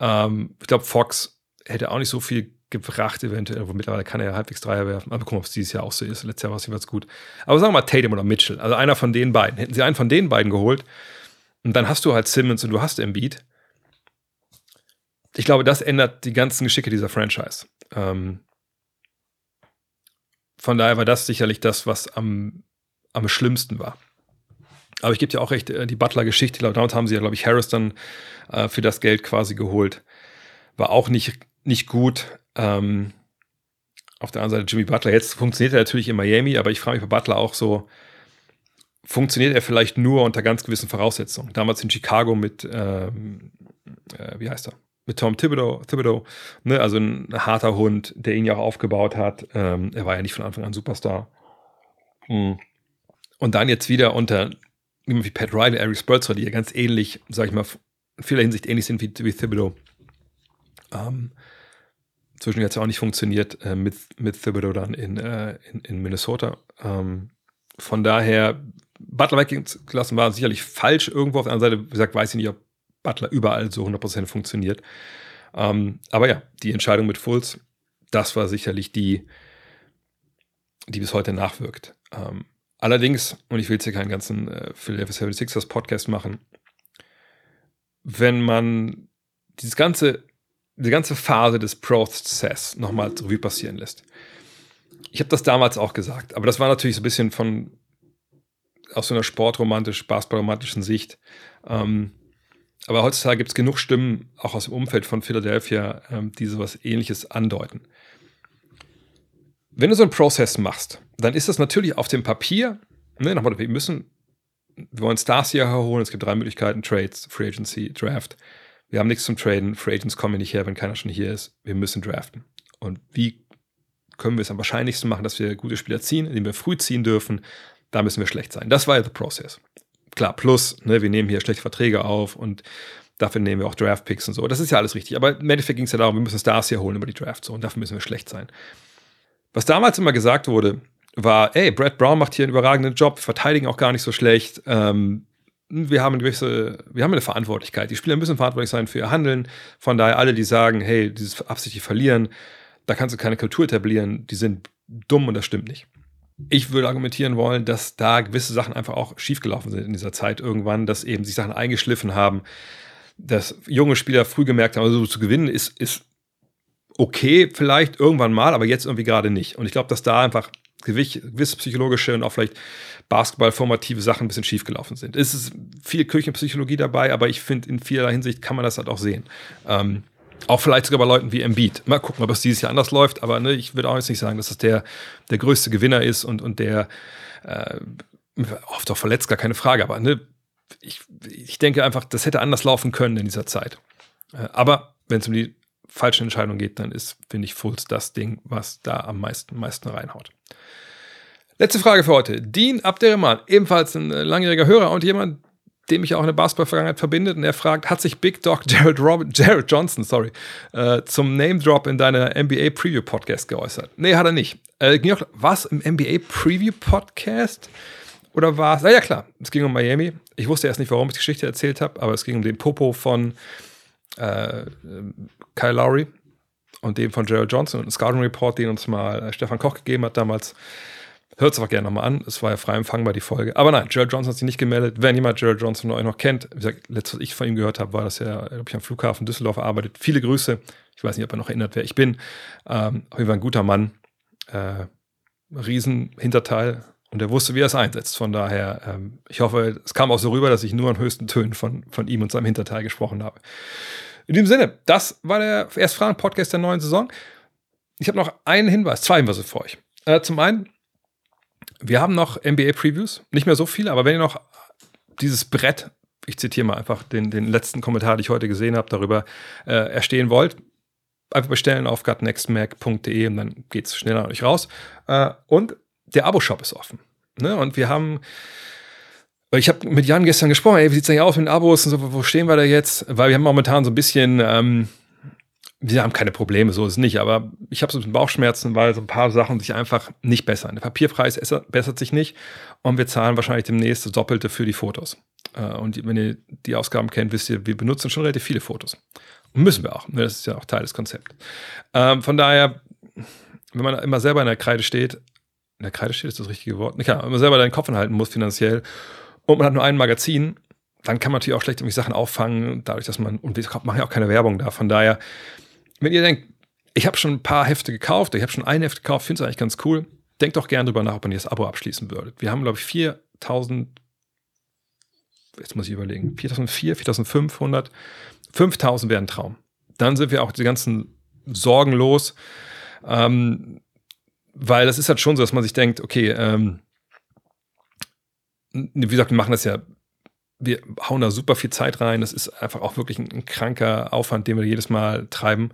Ähm, ich glaube, Fox hätte auch nicht so viel gebracht, eventuell. Wo mittlerweile kann er ja halbwegs Dreier werfen. Aber gucken, ob es dieses Jahr auch so ist. Letztes Jahr war es jeweils gut. Aber sagen wir mal Tatum oder Mitchell. Also einer von den beiden. Hätten sie einen von den beiden geholt und dann hast du halt Simmons und du hast Embiid. Ich glaube, das ändert die ganzen Geschicke dieser Franchise. Ähm von daher war das sicherlich das, was am, am schlimmsten war. Aber ich gebe dir auch recht, äh, die Butler-Geschichte, damit haben sie ja, glaube ich, Harris dann äh, für das Geld quasi geholt. War auch nicht, nicht gut. Ähm, auf der anderen Seite Jimmy Butler, jetzt funktioniert er natürlich in Miami, aber ich frage mich bei Butler auch so, funktioniert er vielleicht nur unter ganz gewissen Voraussetzungen? Damals in Chicago mit, ähm, äh, wie heißt er? Mit Tom Thibodeau, Thibodeau ne? also ein harter Hund, der ihn ja auch aufgebaut hat. Ähm, er war ja nicht von Anfang an Superstar. Mhm. Und dann jetzt wieder unter wie Pat Riley, Eric Spurzer, die ja ganz ähnlich, sag ich mal, in vieler Hinsicht ähnlich sind wie, wie Thibodeau. Ähm, zwischen jetzt auch nicht funktioniert äh, mit, mit Thibodeau dann in, äh, in, in, Minnesota. Ähm, von daher, Butler weggelassen war sicherlich falsch irgendwo. Auf der anderen Seite, wie gesagt, weiß ich nicht, ob Butler überall so 100% funktioniert. Ähm, aber ja, die Entscheidung mit Fulls, das war sicherlich die, die bis heute nachwirkt. Ähm, allerdings, und ich will jetzt hier keinen ganzen äh, Philadelphia 76ers Podcast machen, wenn man dieses ganze, die ganze Phase des Process nochmal Revue passieren lässt. Ich habe das damals auch gesagt, aber das war natürlich so ein bisschen von aus so einer sportromantisch, basketballromantischen Sicht. Ähm, aber heutzutage gibt es genug Stimmen, auch aus dem Umfeld von Philadelphia, ähm, die sowas ähnliches andeuten. Wenn du so einen Prozess machst, dann ist das natürlich auf dem Papier, ne, nochmal, wir müssen, wir wollen Stars hier herholen, es gibt drei Möglichkeiten, Trades, Free Agency, Draft. Wir haben nichts zum Traden, Free Agents kommen nicht her, wenn keiner schon hier ist. Wir müssen draften. Und wie können wir es am wahrscheinlichsten machen, dass wir gute Spieler ziehen, indem wir früh ziehen dürfen, da müssen wir schlecht sein. Das war ja der Prozess. Klar, plus, ne, wir nehmen hier schlechte Verträge auf und dafür nehmen wir auch Draft-Picks und so. Das ist ja alles richtig. Aber im Endeffekt ging es ja darum, wir müssen Stars hier holen über die Draft so und dafür müssen wir schlecht sein. Was damals immer gesagt wurde, war, ey, Brad Brown macht hier einen überragenden Job, verteidigen auch gar nicht so schlecht. Ähm, wir haben eine gewisse, wir haben eine Verantwortlichkeit. Die Spieler müssen verantwortlich sein für ihr Handeln. Von daher alle, die sagen, hey, dieses absichtlich verlieren, da kannst du keine Kultur etablieren, die sind dumm und das stimmt nicht. Ich würde argumentieren wollen, dass da gewisse Sachen einfach auch schiefgelaufen sind in dieser Zeit irgendwann, dass eben sich Sachen eingeschliffen haben, dass junge Spieler früh gemerkt haben, also zu gewinnen ist, ist okay, vielleicht irgendwann mal, aber jetzt irgendwie gerade nicht. Und ich glaube, dass da einfach gewisse psychologische und auch vielleicht basketballformative Sachen ein bisschen schiefgelaufen sind. Es ist viel Kirchenpsychologie dabei, aber ich finde, in vielerlei Hinsicht kann man das halt auch sehen. Ähm, auch vielleicht sogar bei Leuten wie Embiid. Mal gucken, ob es dieses Jahr anders läuft, aber ne, ich würde auch jetzt nicht sagen, dass es der, der größte Gewinner ist und, und der äh, oft auch verletzt, gar keine Frage, aber ne, ich, ich denke einfach, das hätte anders laufen können in dieser Zeit. Äh, aber wenn es um die falsche Entscheidung geht, dann ist, finde ich, Fulls das Ding, was da am meisten, meisten reinhaut. Letzte Frage für heute. Dean Abderrahman, ebenfalls ein äh, langjähriger Hörer und jemand, dem mich auch eine Basketball-Vergangenheit verbindet. Und er fragt, hat sich Big Dog Jared, Robin, Jared Johnson sorry, äh, zum Name-Drop in deiner NBA-Preview-Podcast geäußert? Nee, hat er nicht. Äh, was im NBA-Preview-Podcast? Oder war es? Ah ja, klar, es ging um Miami. Ich wusste erst nicht, warum ich die Geschichte erzählt habe, aber es ging um den Popo von äh, Kyle Lowry und dem von Gerald Johnson und einen Scouting Report, den uns mal äh, Stefan Koch gegeben hat damals. Hört es aber gerne nochmal an. Es war ja frei empfangbar, die Folge. Aber nein, Gerald Johnson hat sich nicht gemeldet. Wenn jemand Gerald Johnson euch noch kennt, wie gesagt, letztes, was ich von ihm gehört habe, war, dass er, glaube ich, am Flughafen Düsseldorf arbeitet. Viele Grüße. Ich weiß nicht, ob er noch erinnert, wer ich bin. Ähm, auf jeden Fall ein guter Mann. Äh, Riesenhinterteil. Und er wusste, wie er es einsetzt. Von daher, ähm, ich hoffe, es kam auch so rüber, dass ich nur an höchsten Tönen von, von ihm und seinem Hinterteil gesprochen habe. In diesem Sinne, das war der Erstfragen-Podcast der neuen Saison. Ich habe noch einen Hinweis, zwei Hinweise für euch. Äh, zum einen, wir haben noch NBA-Previews, nicht mehr so viele, aber wenn ihr noch dieses Brett, ich zitiere mal einfach den, den letzten Kommentar, den ich heute gesehen habe, darüber äh, erstehen wollt, einfach bestellen auf gutnextmac.de und dann geht es schneller an euch raus. Äh, und der Abo-Shop ist offen. Ne? Und wir haben ich habe mit Jan gestern gesprochen, ey, wie sieht's denn hier aus mit den Abos und so, wo stehen wir da jetzt? Weil wir haben momentan so ein bisschen, ähm, wir haben keine Probleme, so ist es nicht, aber ich habe so ein bisschen Bauchschmerzen, weil so ein paar Sachen sich einfach nicht bessern. Der Papierpreis bessert sich nicht und wir zahlen wahrscheinlich demnächst das Doppelte für die Fotos. Äh, und wenn ihr die Ausgaben kennt, wisst ihr, wir benutzen schon relativ viele Fotos. Und müssen wir auch. Ne? Das ist ja auch Teil des Konzepts. Ähm, von daher, wenn man immer selber in der Kreide steht, in der Kreide steht ist das richtige Wort, klar, wenn man selber deinen Kopf anhalten muss finanziell und man hat nur ein Magazin, dann kann man natürlich auch schlecht irgendwie Sachen auffangen, dadurch, dass man, und wir machen ja auch keine Werbung da. Von daher, wenn ihr denkt, ich habe schon ein paar Hefte gekauft, ich habe schon ein Heft gekauft, finde es eigentlich ganz cool, denkt doch gerne drüber nach, ob man das Abo abschließen würde. Wir haben, glaube ich, 4000, jetzt muss ich überlegen, 4004, 4500, 5000 wäre ein Traum. Dann sind wir auch die ganzen Sorgen los, ähm, weil das ist halt schon so, dass man sich denkt, okay, ähm, wie gesagt, wir machen das ja, wir hauen da super viel Zeit rein. Das ist einfach auch wirklich ein, ein kranker Aufwand, den wir jedes Mal treiben.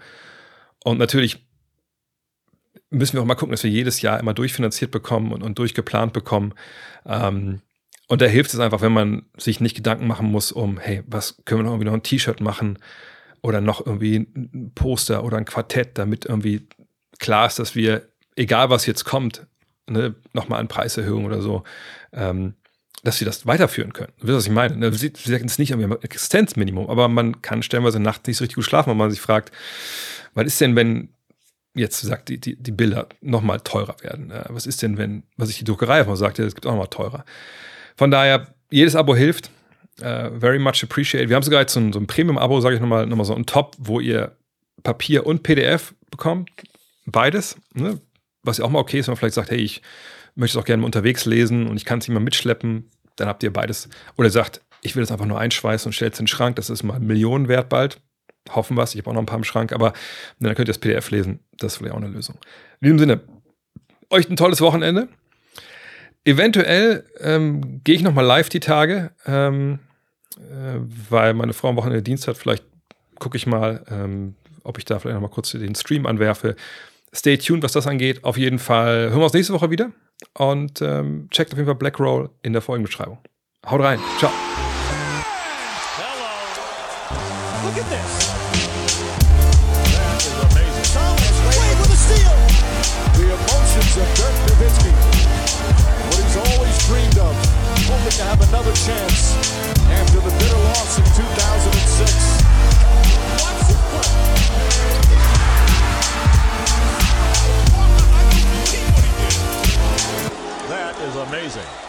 Und natürlich müssen wir auch mal gucken, dass wir jedes Jahr immer durchfinanziert bekommen und, und durchgeplant bekommen. Ähm, und da hilft es einfach, wenn man sich nicht Gedanken machen muss, um, hey, was können wir noch irgendwie noch ein T-Shirt machen oder noch irgendwie ein Poster oder ein Quartett, damit irgendwie klar ist, dass wir, egal was jetzt kommt, ne, nochmal an Preiserhöhung oder so, ähm, dass sie das weiterführen können. Du weißt, was ich meine? Ne, sie, sie sagen es nicht am Existenzminimum, aber man kann stellenweise nachts nicht so richtig gut schlafen, wenn man sich fragt, was ist denn, wenn jetzt sagt, die, die, die Bilder nochmal teurer werden? Was ist denn, wenn, was ich die Druckerei einfach sagte, es gibt auch nochmal teurer. Von daher, jedes Abo hilft. Uh, very much appreciated. Wir haben sogar jetzt so ein, so ein Premium-Abo, sage ich nochmal, nochmal so ein Top, wo ihr Papier und PDF bekommt. Beides. Ne? Was ja auch mal okay ist, wenn man vielleicht sagt, hey, ich möchte es auch gerne unterwegs lesen und ich kann es mal mitschleppen. Dann habt ihr beides. Oder sagt, ich will es einfach nur einschweißen und stellt es in den Schrank. Das ist mal Millionen wert bald. Hoffen wir es. Ich habe auch noch ein paar im Schrank. Aber dann könnt ihr das PDF lesen. Das ist vielleicht auch eine Lösung. In diesem Sinne, euch ein tolles Wochenende. Eventuell ähm, gehe ich noch mal live die Tage, ähm, äh, weil meine Frau am Wochenende Dienst hat. Vielleicht gucke ich mal, ähm, ob ich da vielleicht noch mal kurz den Stream anwerfe. Stay tuned, was das angeht. Auf jeden Fall hören wir uns nächste Woche wieder und ähm, checkt auf jeden Fall Black Roll in der Folgenbeschreibung. Haut rein. Ciao. Hello. Look at this. That is amazing. Thomas Wade with a steal. The emotions of Dirk Nowitzki. What he's always dreamed of. Hoping to have another chance after the bitter loss in amazing.